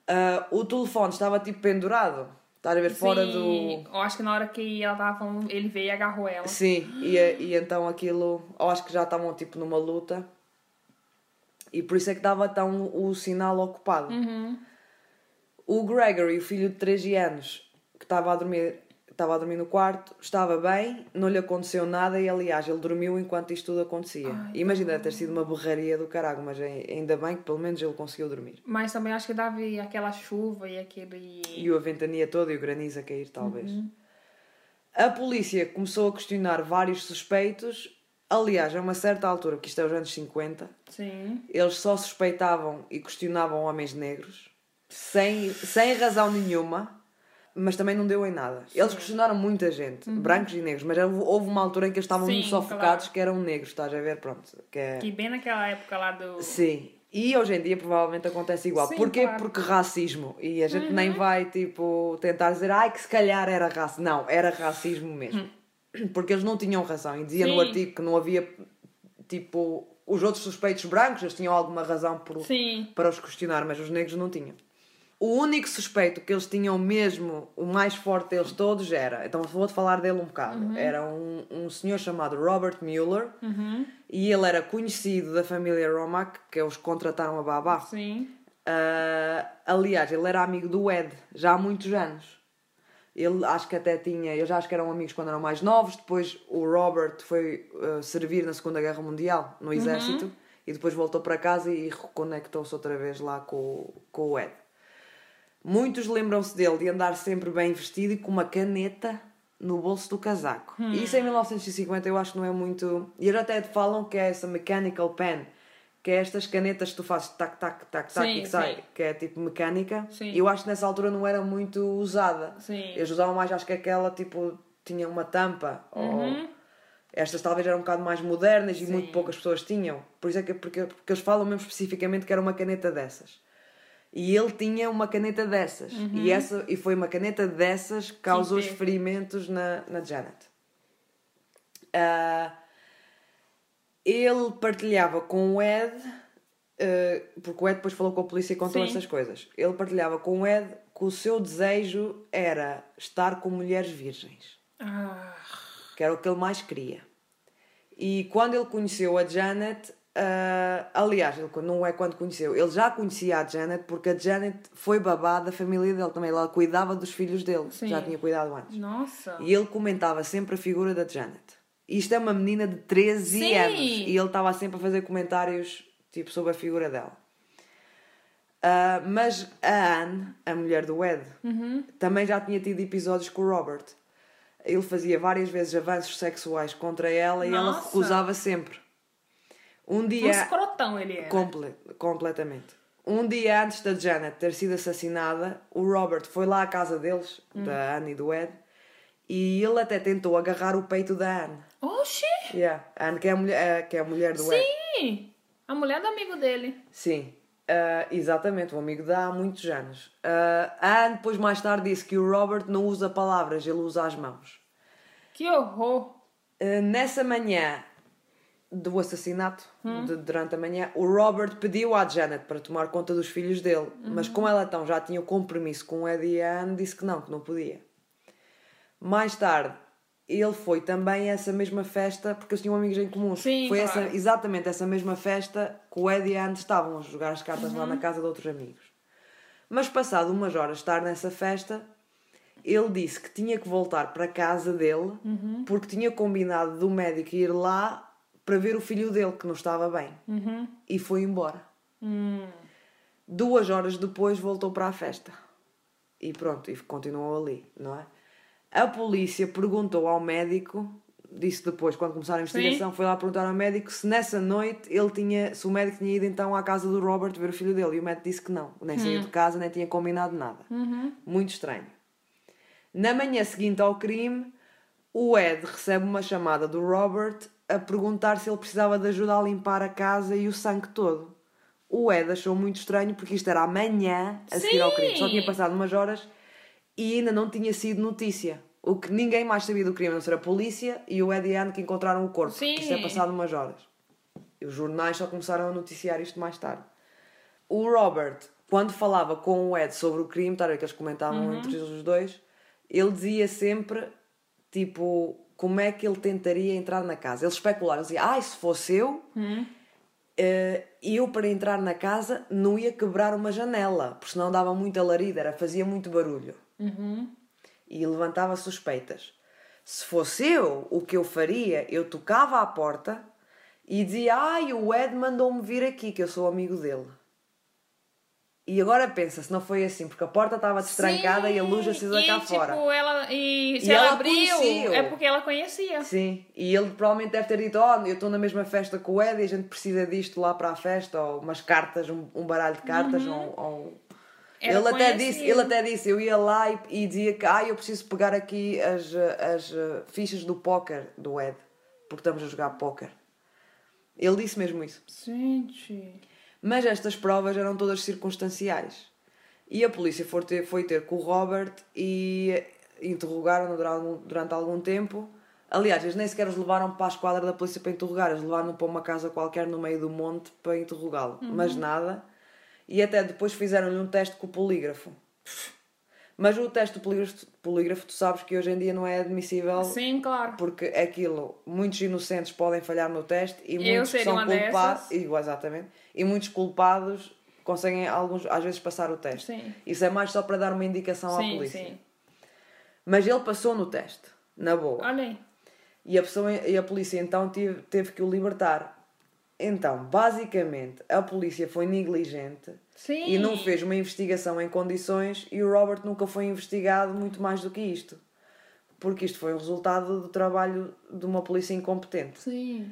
Ah, o telefone estava tipo pendurado. Estás a ver? Fora do. Sim, eu acho que na hora que ela tava falando, ele veio e agarrou ela. Sim, e, e então aquilo, eu acho que já estavam tipo numa luta e por isso é que estava tão o sinal ocupado. Uhum. O Gregory, o filho de 13 anos, que estava a dormir, estava a dormir no quarto, estava bem, não lhe aconteceu nada e aliás ele dormiu enquanto isto tudo acontecia. Imagina deve ter sido uma berraria do caralho, mas ai- ainda bem que pelo menos ele conseguiu dormir. Mas também acho que dava aquela chuva e aquele. E a ventania toda e o granizo a cair, talvez. A polícia começou a questionar vários suspeitos. Aliás, a uma certa altura, porque isto é os anos 50, Sim. eles só suspeitavam e questionavam homens negros, sem, sem razão nenhuma, mas também não deu em nada. Eles questionaram muita gente, brancos e negros, mas houve- uma altura em que eles estavam Sim, muito sofocados claro. que eram negros, estás a ver? Pronto. Que é... Que bem naquela época lá do. Sim. E hoje em dia provavelmente acontece igual. Sim, Porquê? claro. Porque racismo. E a gente nem vai, tipo, tentar dizer ai que se calhar era racismo. Não, era racismo mesmo. Porque eles não tinham razão. E dizia no. Sim. artigo que não havia, tipo, os outros suspeitos brancos, eles tinham alguma razão por, Sim. para os questionar, mas os negros não tinham. O único suspeito que eles tinham mesmo, o mais forte deles todos, era. Então vou-te falar dele um bocado. Era um, um senhor chamado Robert Mueller. E ele era conhecido da família Romack, que eles contrataram a babá. Sim. Ah, aliás, ele era amigo do Ed já há muitos anos. Ele acho que até tinha, eles acho que eram amigos quando eram mais novos. Depois o Robert foi ah, servir na Segunda Guerra Mundial no exército e depois voltou para casa e reconectou-se outra vez lá com, com o Ed. Muitos lembram-se dele de andar sempre bem vestido e com uma caneta no bolso do casaco. E isso em 1950 eu acho que não é muito. E eles até falam que é essa mechanical pen, que é estas canetas que tu fazes tac, tac, tac, tac Sim, e que sai, sim. que é tipo mecânica. Sim. E eu acho que nessa altura não era muito usada. Sim. Eles usavam mais, acho que aquela tipo tinha uma tampa. Uhum. Ou... Estas talvez eram um bocado mais modernas e muito poucas pessoas tinham. Por isso é que porque, porque eles falam mesmo especificamente que era uma caneta dessas. E ele tinha uma caneta dessas. E, essa, e foi uma caneta dessas que causou os ferimentos na, na Janet. Ah, ele partilhava com o Ed, eh, porque o Ed depois falou com a polícia e contou Sim. essas coisas. Ele partilhava com o Ed que o seu desejo era estar com mulheres virgens Ah. que era o que ele mais queria. E quando ele conheceu a Janet, ah, aliás, ele não é quando conheceu, ele já conhecia a Janet porque a Janet foi babá da família dele também, ela cuidava dos filhos dele, Sim. já tinha cuidado antes. Nossa. E ele comentava sempre a figura da Janet. Isto é uma menina de 13 Sim. anos e ele estava sempre a fazer comentários tipo sobre a figura dela. Ah, mas a Anne, a mulher do Ed, Uhum. também já tinha tido episódios com o Robert. Ele fazia várias vezes avanços sexuais contra ela e ela Nossa. recusava sempre. Um Um dia. escrotão ele era. Comple completamente. Um dia antes da Janet ter sido assassinada, o Robert foi lá à casa deles, Hum. da Anne e do Ed, E ele até tentou agarrar o peito da Anne. Oxi! Yeah. A Anne, que é a mulher, eh, que é a mulher do Ed. Sim! A mulher do amigo dele. Sim. Ah, exatamente, o amigo dá há muitos anos. Ah, a Anne depois mais tarde disse que o Robert não usa palavras, ele usa as mãos. Que horror! Uh, nessa manhã do assassinato, de- durante a manhã, o Robert pediu à Janet para tomar conta dos filhos dele, mas como ela então já tinha o compromisso com o Ed e a Anne, disse que não, que não podia. Mais tarde, ele foi também a essa mesma festa, porque eles tinham amigos em comum. Sim, foi claro. essa, exatamente essa mesma festa que o Ed e a Anne estavam a jogar as cartas lá na casa de outros amigos. Mas passado umas horas de estar nessa festa, ele disse que tinha que voltar para a casa dele porque tinha combinado do médico ir lá para ver o filho dele que não estava bem. E foi embora. Duas horas depois voltou para a festa. E pronto, e continuou ali, não é? A polícia perguntou ao médico, disse depois, quando começaram a investigação, foi lá perguntar ao médico se nessa noite ele tinha, se o médico tinha ido então à casa do Robert ver o filho dele. E o médico disse que não, nem saiu de casa, nem tinha combinado nada. Muito estranho. Na manhã seguinte ao crime, o Ed recebe uma chamada do Robert a perguntar se ele precisava de ajuda a limpar a casa e o sangue todo. O Ed achou muito estranho porque isto era amanhã a seguir ao crime. Só tinha passado umas horas e ainda não tinha sido notícia. O que ninguém mais sabia do crime, não ser a polícia e o Ed e Anne que encontraram o corpo. Sim. Isto é passado umas horas. E os jornais só começaram a noticiar isto mais tarde. O Robert, quando falava com o Ed sobre o crime, tá que eles comentavam entre os dois, ele dizia sempre, tipo, como é que ele tentaria entrar na casa. Ele especulava, ele dizia, ah, se fosse eu, eh, eu para entrar na casa não ia quebrar uma janela, porque senão dava muita larida, era, fazia muito barulho. E levantava suspeitas. Se fosse eu, o que eu faria, eu tocava à porta e dizia, ai, o Ed mandou-me vir aqui, que eu sou amigo dele. E agora pensa, se não foi assim, porque a porta estava destrancada e a luz acesa cá e, fora. Tipo, ela, e se E ela, ela abriu, é porque ela conhecia. Sim, e ele provavelmente deve ter dito: Ó, eu estou na mesma festa com o Ed e a gente precisa disto lá para a festa, ou umas cartas, um, um baralho de cartas, ou. ou- Era Ele até, disse, ele até disse: eu ia lá e, e dizia que ah, eu preciso pegar aqui as, as eh, fichas do póquer do Ed, porque estamos a jogar póquer. Ele disse mesmo isso. Gente. Mas estas provas eram todas circunstanciais. E a polícia foi ter, foi ter com o Robert e interrogaram-no durante, algum- durante algum tempo. Aliás, eles nem sequer os levaram para a esquadra da polícia para interrogar, eles levaram-no para uma casa qualquer no meio do monte para interrogá-lo. Mas nada. E até depois fizeram-lhe um teste com o polígrafo. Mas o teste do polígrafo, polígrafo, tu sabes que hoje em dia não é admissível Sim, claro. porque aquilo, muitos inocentes podem falhar no teste e Eu muitos são culpados, igual, exatamente, e muitos culpados conseguem alguns às vezes passar o teste. Sim. Isso é mais só para dar uma indicação à Sim, polícia. sim. Mas ele passou no teste, na boa. Olha aí. E a, pessoa, e a polícia então teve, teve que o libertar. Então, basicamente, a polícia foi negligente Sim. e não fez uma investigação em condições e o Robert nunca foi investigado muito mais do que isto. Porque isto foi o resultado do trabalho de uma polícia incompetente. Sim.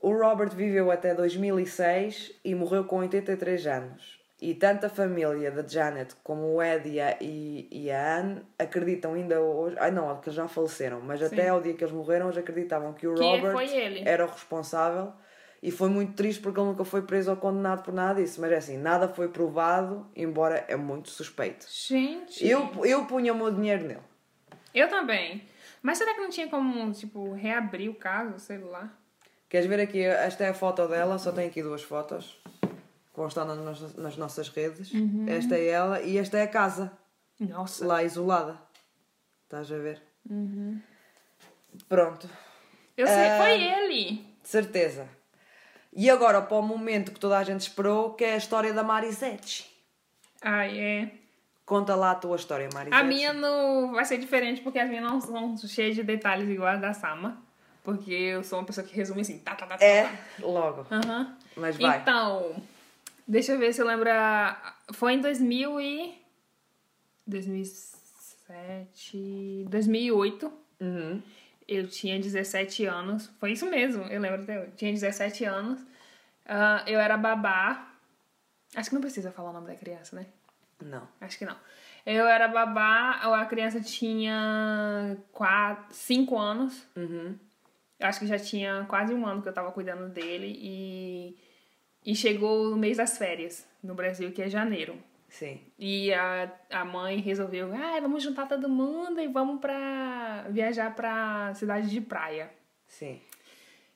O Robert viveu até 2006 e morreu com 83 anos. E tanto a família da Janet como o Ed e a, e, e a Anne acreditam ainda hoje. Ai não, que eles já faleceram, mas até ao dia que eles morreram, eles acreditavam que o Que Robert foi ele. era o responsável. E foi muito triste porque ele nunca foi preso ou condenado por nada disso. Mas é assim, nada foi provado, embora é muito suspeito. Gente. Eu, eu punha o meu dinheiro nele. Eu também. Mas será que não tinha como, tipo, reabrir o caso, sei lá? Queres ver aqui? Esta é a foto dela, só tem aqui duas fotos. Que vão estar nas, nossas- nas nossas redes. Esta é ela e esta é a casa, Nossa. lá isolada. Estás a ver? Pronto, Eu sei, Ah. foi ele. de certeza. E agora para o momento que toda a gente esperou, que é a história da Marisete. Ai, é. Conta lá a tua história, Marisete. A minha não vai ser diferente porque as minhas não são cheias de detalhes iguais da Sama. Porque eu sou uma pessoa que resume assim, tá, tá, tá, tá. É, logo. Aham. Mas vai. Então, deixa eu ver se eu lembro. a- Foi em 2000 e... 2007... 2008. Uhum. Eu tinha 17 anos. Foi isso mesmo, eu lembro até hoje. Tinha 17 anos. Ah, eu era babá. Acho que não precisa falar o nome da criança, né? Não. Acho que não. Eu era babá, a criança tinha quatro, cinco anos. Uhum. Eu acho que já tinha quase um ano que eu tava cuidando dele e, e chegou o mês das férias no Brasil, que é janeiro. Sim. E a, a mãe resolveu, ah, vamos juntar todo mundo e vamos pra viajar pra cidade de praia. Sim.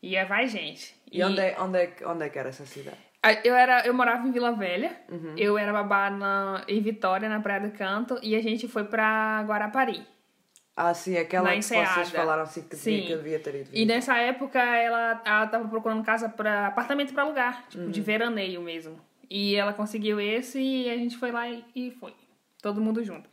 E aí vai gente. E, onde, é, onde, é, onde é que era essa cidade? Eu, era, eu morava em Vila Velha, Uhum. eu era babá na, em Vitória, na Praia do Canto, e a gente foi pra Guarapari. Ah, sim, aquela que vocês falaram assim que, Sim. que devia ter ido. E nessa época ela, ela tava procurando casa para apartamento pra alugar, tipo, de veraneio mesmo. E ela conseguiu esse e a gente foi lá e, e foi. Todo mundo junto.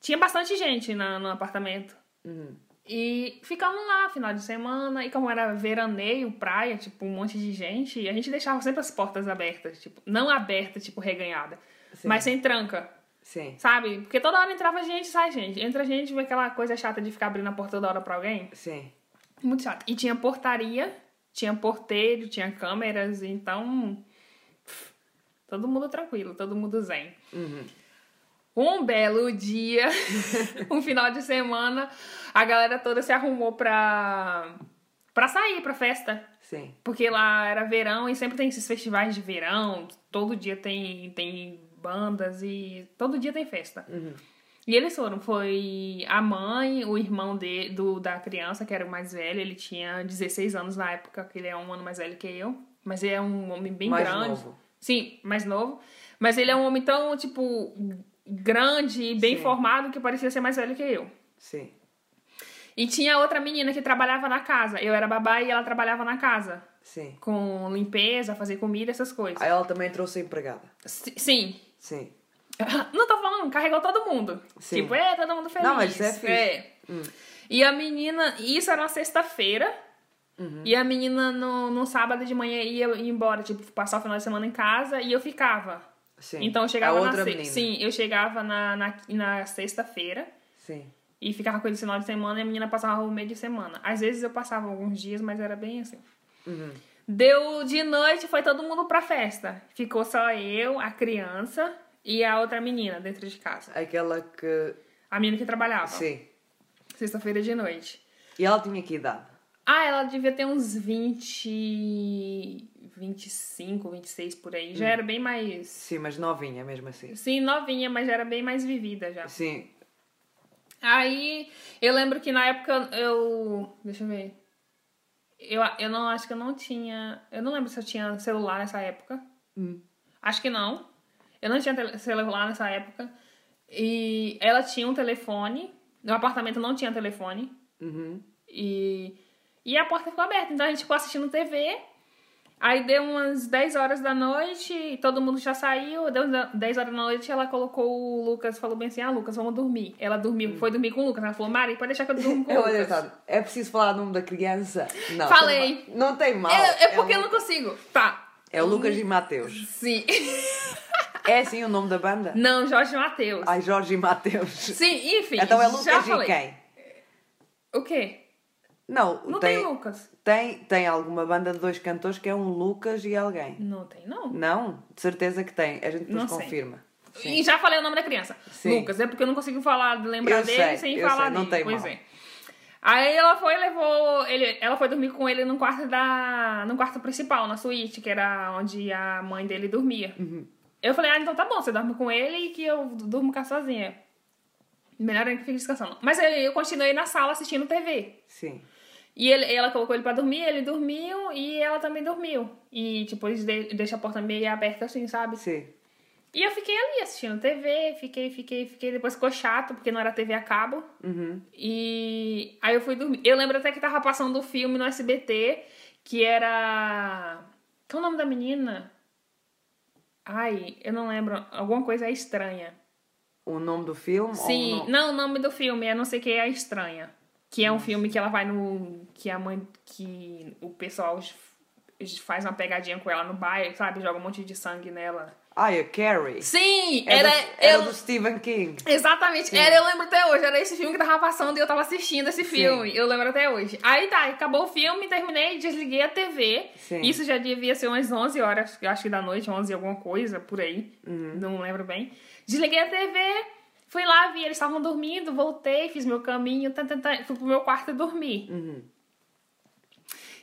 Tinha bastante gente na, no apartamento. Uhum. E ficamos lá, final de semana. E como era veraneio, praia, tipo, um monte de gente, a gente deixava sempre as portas abertas. Tipo, não abertas, tipo, reganhada. Sim. Mas sem tranca. Sim, Sabe? Porque toda hora entrava gente, sai gente. Entra gente, vê aquela coisa chata de ficar abrindo a porta toda hora pra alguém. sim. Muito chato. E tinha portaria, tinha porteiro, tinha câmeras, então. pff, Todo mundo tranquilo, todo mundo zen. Uhum. Um belo dia, um final de semana, a galera toda se arrumou pra, pra sair pra festa. Sim. Porque lá era verão e sempre tem esses festivais de verão, todo dia tem, tem bandas e todo dia tem festa. Uhum. E eles foram, foi a mãe, o irmão de, do, da criança, que era o mais velho, ele tinha 16 anos na época, que ele é um ano mais velho que eu, mas ele é um homem bem Mais grande. novo. Sim, mais novo. Mas ele é um homem tão, tipo, grande e bem Sim. formado que parecia ser mais velho que eu. Sim. E tinha outra menina que trabalhava na casa. Eu era babá e ela trabalhava na casa. Sim. Com limpeza, fazer comida, essas coisas. Aí ela também trouxe empregada. Si- Sim. Sim. Não tô falando, carregou todo mundo. Sim. Tipo, é, todo mundo feliz. Não, mas isso é. É. E a menina, isso era uma sexta-feira. Uhum. E a menina no, no sábado de manhã ia embora, tipo, passar o final de semana em casa e eu ficava. Sim. Então eu chegava na outra se- menina. Sim, eu chegava na, na, na sexta-feira Sim. e ficava com ele no final de semana e a menina passava o meio de semana. Às vezes eu passava alguns dias, mas era bem assim. Uhum. Deu de noite, foi todo mundo pra festa. Ficou só eu, a criança e a outra menina dentro de casa. Aquela que. A menina que trabalhava. Sim. Sexta-feira de noite. E ela tinha que idade? Ah, ela devia ter uns 20. 25, 26 por aí. Hum. Já era bem mais. Sim, mas novinha mesmo assim. Sim, novinha, mas já era bem mais vivida já. Sim. Aí eu lembro que na época eu. Deixa eu ver. Eu, eu não acho que eu não tinha. Eu não lembro se eu tinha celular nessa época. Hum. Acho que não. Eu não tinha celular nessa época. E ela tinha um telefone. No apartamento não tinha telefone. Uhum. E, e a porta ficou aberta. Então a gente ficou assistindo TV. Aí deu umas 10 horas da noite, todo mundo já saiu. Deu 10 horas da noite, ela colocou o Lucas, falou bem assim: Ah, Lucas, vamos dormir. Ela dormiu, foi dormir com o Lucas. Ela falou: Mari, pode deixar que eu durmo com o Eu Lucas. é preciso falar o nome da criança? Não. Falei. Não tem mal. É, é porque o eu não consigo. Tá. É o Lucas e Mateus. Sim. É assim o nome da banda? Não, Jorge Matheus. Ai, Jorge e Mateus. Sim, enfim. Então é já Lucas falei. e quem? O quê? Não, Não tem, tem Lucas. tem, tem alguma banda de dois cantores que é um Lucas e alguém. Não tem, não. Não? De certeza que tem. A gente depois Não sei. confirma. Sim. E já falei o nome da criança. Sim. Lucas, é porque eu não consigo falar, lembrar Eu dele sei, sem falar sei, não dele. tem pois mal. é. Aí ela foi levou. Ele, ela foi dormir com ele no quarto da. no quarto principal, na suíte, que era onde a mãe dele dormia. Uhum. Eu falei, ah, então tá bom, você dorme com ele e que eu durmo cá sozinha. Melhor ainda que fique descansando. Mas eu continuei na sala assistindo TV. Sim. E ele, ela colocou ele pra dormir, ele dormiu e ela também dormiu. E, tipo, eles de, deixam a porta meio aberta assim, sabe? Sim. E eu fiquei ali assistindo TV, fiquei, fiquei, fiquei. Depois ficou chato, porque não era TV a cabo. Uhum. E aí eu fui dormir. Eu lembro até que tava passando o filme no SBT, que era. Qual é o nome da menina? Ai, eu não lembro. Alguma coisa é estranha. O nome do filme? Sim, o nome... não, o nome do filme é não sei o que é estranha. Que é um filme que ela vai no. Que a mãe. Que o pessoal faz uma pegadinha com ela no bairro, sabe? Joga um monte de sangue nela. Ai, a Carrie. Sim, Era, era. do, era eu- do Stephen King. Exatamente, era, eu lembro até hoje, era esse filme que tava passando e eu tava assistindo esse filme, eu lembro até hoje. Aí tá, acabou o filme, terminei, desliguei a TV, Sim. isso já devia ser umas 11 horas, eu acho que da noite, 11 alguma coisa, por aí, Uhum. não lembro bem. Desliguei a TV, fui lá, vi, eles estavam dormindo, voltei, fiz meu caminho, tá, fui pro meu quarto dormir. Uhum.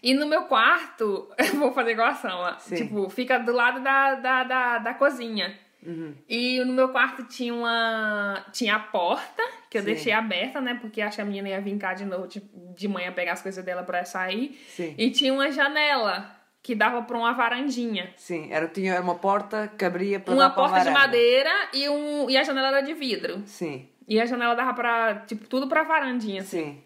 E no meu quarto, eu vou fazer igual a Sama, tipo, fica do lado da, da, da, da cozinha. Uhum. E no meu quarto tinha uma. Tinha a porta, que eu Sim. deixei aberta, né? Porque acho que a menina ia vir cá de novo de, de manhã pegar as coisas dela pra sair. Sim. E tinha uma janela que dava pra uma varandinha. Sim, era, tinha uma porta que abria para Uma para porta de madeira e, um, e a janela era de vidro. Sim, E a janela dava pra. Tipo, tudo pra varandinha. assim. sim.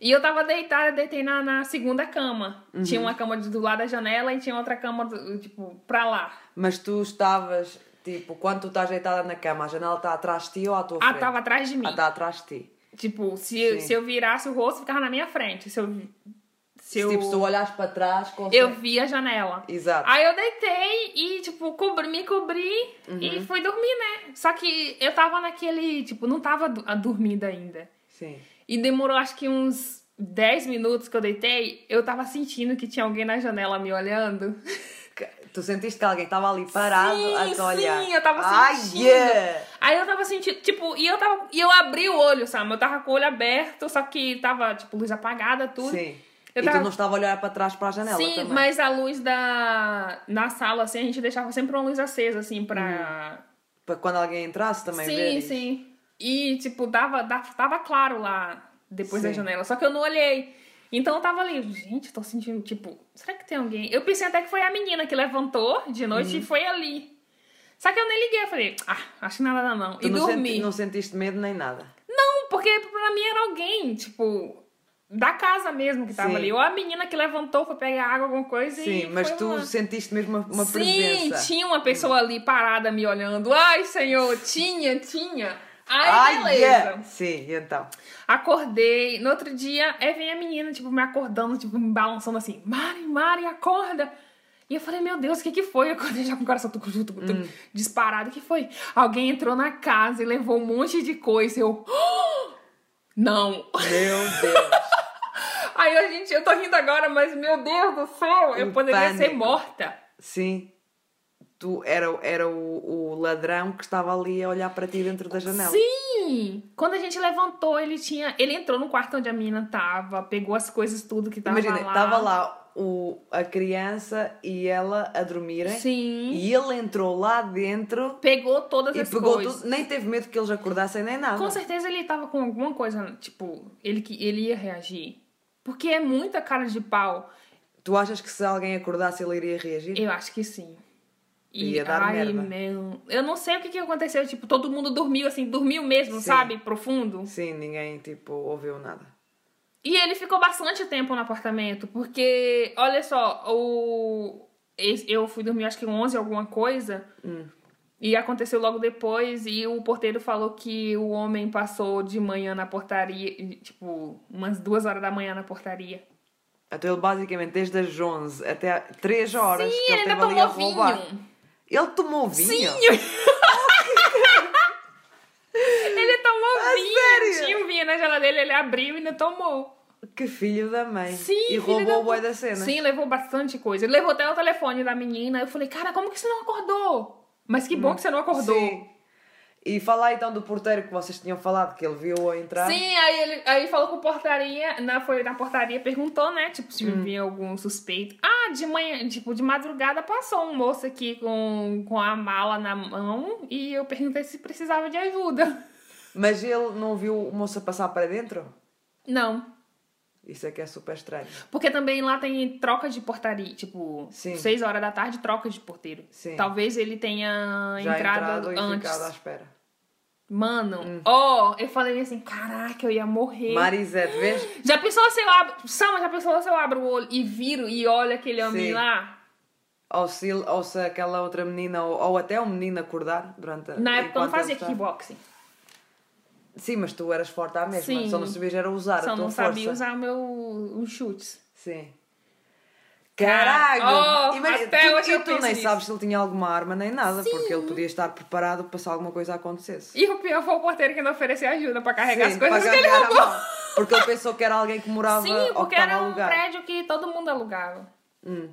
E eu tava deitada, deitei na, na segunda cama. Uhum. Tinha uma cama do lado da janela e tinha outra cama, tipo, pra lá. Mas tu estavas, tipo, quando tu estás deitada na cama, a janela está atrás de ti ou à tua Ah, frente? tava atrás de mim. Ah, está atrás de ti. Tipo, se, Sim. se eu virasse o rosto, ficava na minha frente. Se eu. Se eu, Tipo, se tu olhares para trás, consegue... eu vi a janela. Exato. Aí eu deitei e, tipo, cobri, me cobri e Uhum. fui dormir, né? Só que eu tava naquele. Tipo, não tava do- a dormida ainda. Sim. E demorou acho que uns 10 minutos que eu deitei. Eu tava sentindo que tinha alguém na janela me olhando. Tu sentiste que alguém estava ali parado Sim, a te olhar? sim, eu tava Ai, sentindo. yeah! Aí eu tava sentindo, tipo, e eu tava. E eu abri o olho, sabe? Eu tava com o olho aberto, só que tava, tipo, luz apagada, tudo. Sim. Eu e tava- tu não estava a olhar para trás para a janela Sim, também? mas a luz da. Na sala, assim, a gente deixava sempre uma luz acesa, assim, pra. Para quando alguém entrasse também ver sim, isso. sim. E, tipo, dava, dava, tava claro lá depois da Sim. janela. Só que eu não olhei. Então eu tava ali, gente, tô sentindo, tipo, será que tem alguém? Eu pensei até que foi a menina que levantou de noite Uhum. e foi ali. Só que eu nem liguei, eu falei, ah, acho que nada não. Tu e não, dormi. senti- não sentiste medo nem nada? Não, porque pra mim era alguém, tipo, da casa mesmo que tava Sim. ali. Ou a menina que levantou, foi pegar água, alguma coisa e. Sim, mas foi tu lá. sentiste mesmo uma, uma Sim, presença. tinha uma pessoa ali parada me olhando. Ai, senhor, tinha, tinha. Ai, Ai, beleza. yeah! Sim, e então? Acordei. No outro dia, aí vem a menina, tipo, me acordando, tipo, me balançando assim. Mari, Mari, acorda. E eu falei, meu Deus, o que que foi? Eu acordei já com o coração tuc, tuc, tuc, tuc, disparado. O que foi? Alguém entrou na casa e levou um monte de coisa. Eu... Não. Meu Deus! Aí, a gente, eu tô rindo agora, mas meu Deus do céu, eu poderia ser pânico. morta. Sim. Tu era, era o, o ladrão que estava ali a olhar para ti dentro da janela. Sim! Quando a gente levantou, ele tinha. Ele entrou no quarto onde a menina tava, pegou as coisas, tudo que tava Imagina, lá. estava lá o, a criança e ela a dormirem. Sim. E ele entrou lá dentro Pegou todas e as pegou coisas. tudo. Nem teve medo que eles acordassem nem nada. Com certeza ele tava com alguma coisa, tipo, ele que ele ia reagir. Porque é muita cara de pau. Tu achas que se alguém acordasse ele iria reagir? Eu acho que sim. E, Ia dar ai, merda. não. Eu não sei o que, que aconteceu. Tipo, todo mundo dormiu, assim, dormiu mesmo, Sim. sabe? Profundo. Sim, ninguém tipo ouviu nada. E ele ficou bastante tempo no apartamento, porque, olha só, o... eu fui dormir acho que 11 alguma coisa, Hum. E aconteceu logo depois, e o porteiro falou que o homem passou de manhã na portaria, tipo, umas duas horas da manhã na portaria. Então ele basicamente desde as 11 até 3 horas Sim, que ele ele ainda tomou roubar. vinho. Ele tomou vinho? Sim! ele tomou A vinho, sério? tinha um vinho na geladeira, ele abriu e ainda tomou. Que filho da mãe. Sim, E roubou da o boi da cena. Sim, levou bastante coisa. Ele levou até o telefone da menina. Eu falei, cara, como que você não acordou? Mas que bom que você não acordou. Sim. E falar então do porteiro que vocês tinham falado, que ele viu a entrar. Sim, aí ele aí falou com portaria, na, foi na portaria, perguntou, né? Tipo, se Hum. vinha algum suspeito. Ah, de manhã, tipo, de madrugada passou um moço aqui com, com a mala na mão e eu perguntei se precisava de ajuda. Mas ele não viu o moço passar para dentro? Não. Isso é que é super estranho. Porque também lá tem troca de portaria, tipo, Sim. seis horas da tarde, troca de porteiro. Sim. Talvez ele tenha Já entrado, entrado e antes. ficado à espera. Mano, ó, eu falei assim, caraca, eu ia morrer. Marisete, vês? Já pensou se eu abro. Sama, já pensou se eu abro o olho e viro e olho aquele homem Sim. lá? Ou se, ou se aquela outra menina, ou, ou até um menino acordar durante a. Na época eu não fazia está- kickboxing. Sim, mas tu eras forte à mesma. Sim. Só não sabias era usar a Só tua não força. sabia usar o meu, os chutes. Sim. Caralho! Oh, Imagina, tu, eu tu nem nisso. sabes se ele tinha alguma arma nem nada, porque ele podia estar preparado para se alguma coisa acontecesse. E o pior foi o porteiro que não ofereceu ajuda pra carregar Sim, as coisas para que ele a roubou. Porque ele pensou que era alguém que morava Sim, porque era a um prédio que todo mundo alugava. Hum.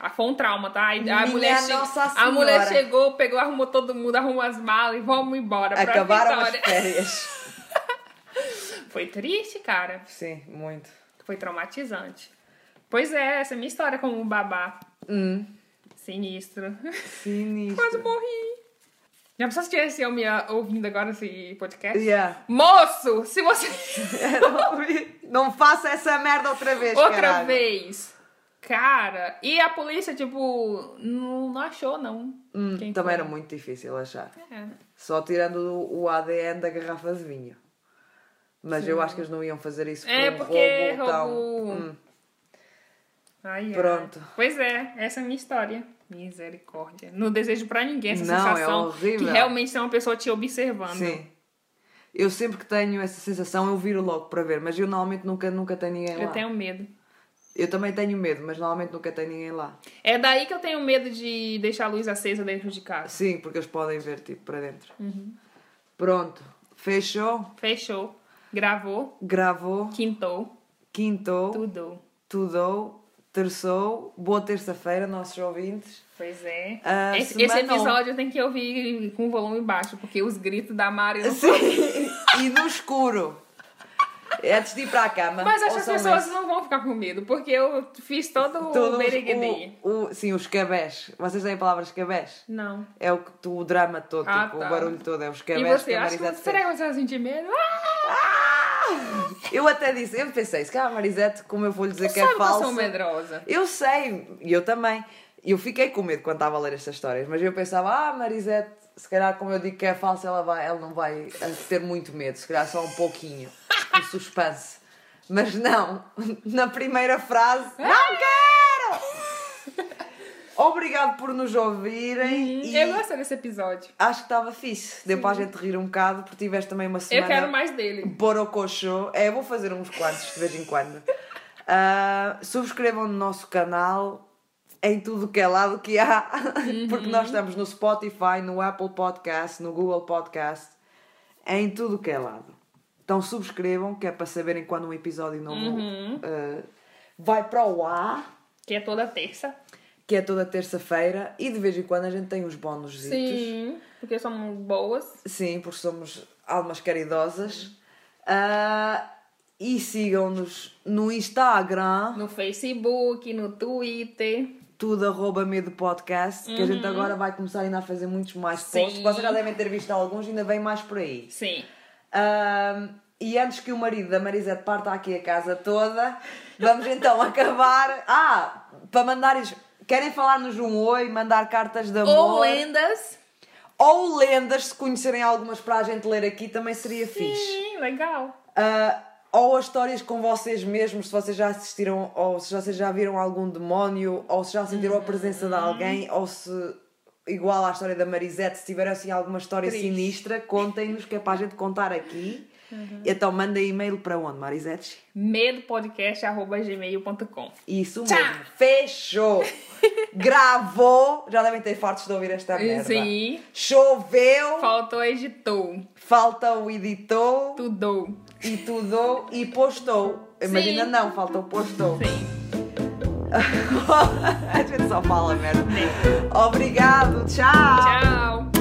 Ah, foi um trauma, tá? A mulher, che- a mulher chegou, pegou, arrumou todo mundo, arrumou as malas e vamos embora. pra Acabaram as férias. Foi triste, cara. Sim, muito. Foi traumatizante. Pois é, essa é a minha história como babá. Hum. Sinistro. Sinistro. Quase morri. Já pensou se tivesse eu me ouvindo agora esse podcast? Yeah. Moço, se você. Não faça essa merda outra vez, Outra caralho. vez. Cara, e a polícia, tipo, não, não achou, não. Hum, também foi. era muito difícil achar. É. Só tirando o ADN da garrafa de vinho. Mas eu acho que eles não iam fazer isso por É, um porque roubo tão... roubo- Hum. Ai. Pronto. Pois é, essa é a minha história. Misericórdia. Não desejo pra ninguém essa Não, é sensação horrível. que realmente tem uma pessoa te observando. Sim. Eu sempre que tenho essa sensação, eu viro logo para ver. Mas eu normalmente nunca, nunca tenho ninguém lá. Eu tenho medo. Eu também tenho medo, mas normalmente nunca tenho ninguém lá. É daí que eu tenho medo de deixar a luz acesa dentro de casa. Sim, porque eles podem ver, tipo, para dentro. Uhum. Pronto. Fechou. Fechou. Gravou. Gravou. Quintou. Quintou. Tudo. Tudou. Terçou. Boa terça-feira, nossos ouvintes. Pois é. Ah, esse, esse episódio tem que ouvir com volume baixo, porque os gritos da Mari Sim. e no escuro. Antes de ir para a cama. Mas acho as pessoas esse. não vão ficar com medo, porque eu fiz todo, Todos o beriguedi. sim, os cabés. Vocês têm a palavra cabés? Não. É o, o drama todo, Ah, tipo, tá. o barulho todo, é os E cabés você, que a acha que, será que você vai sentir medo? Ah, Eu até disse, eu pensei, se calhar a Marisete, como eu vou lhe dizer tu que é que eu sou medrosa. Eu sei, e eu também. Eu fiquei com medo quando estava a ler estas histórias, mas eu pensava, ah, Marisete, se calhar como eu digo que é falsa, ela, vai, ela não vai eh, ter muito medo, se calhar só um pouquinho, um suspense. Mas não, na primeira frase, não quero! Obrigado por nos ouvirem e Eu gostei desse episódio. acho que estava fixe. Deu para a gente rir um bocado, porque tiveste também uma Eu semana. quero mais dele. Borocochô. É, eu vou fazer uns quantos de vez em quando. Ah, subscrevam no nosso canal em tudo que é lado que há. Porque nós estamos no Spotify, no Apple Podcast, no Google Podcast, em tudo que é lado. Então subscrevam, que é para saberem quando um episódio novo ah, vai para o ar, Que é toda terça. que é toda terça-feira, e de vez em quando a gente tem uns bónus. Sim, porque somos boas. Sim, porque somos almas caridosas. Ah, e sigam-nos no Instagram, No Facebook, no Twitter. tudo arroba medo podcast, que a gente agora vai começar ainda a fazer muitos mais Sim. posts. Vocês já devem ter visto alguns, ainda vem mais por aí. Sim. Ah, e antes que o marido da Marisete parta aqui a casa toda, vamos então acabar. Ah, para mandares. Querem falar-nos um oi, mandar cartas de amor. Ou lendas. ou lendas, se conhecerem algumas para a gente ler aqui, também seria fixe. Sim, legal. Ah, ou as histórias com vocês mesmos, se vocês já assistiram, ou se vocês já viram algum demónio, ou se já sentiram a presença de alguém, ou se, igual à história da Marisete, se tiver assim alguma história Triste. sinistra, contem-nos, que é para a gente contar aqui. Então mandem e-mail para onde, Marisete? medopodcast.gmail.com Isso Tchau. mesmo. Fechou. Gravou. Já devem ter fartos de ouvir esta merda. Sim. Choveu. Faltou editor. Falta o editor. Tudo. E tudo. E postou. Mas Sim. não, faltou postou. Sim. A gente só fala merda. Obrigado. Tchau. Tchau.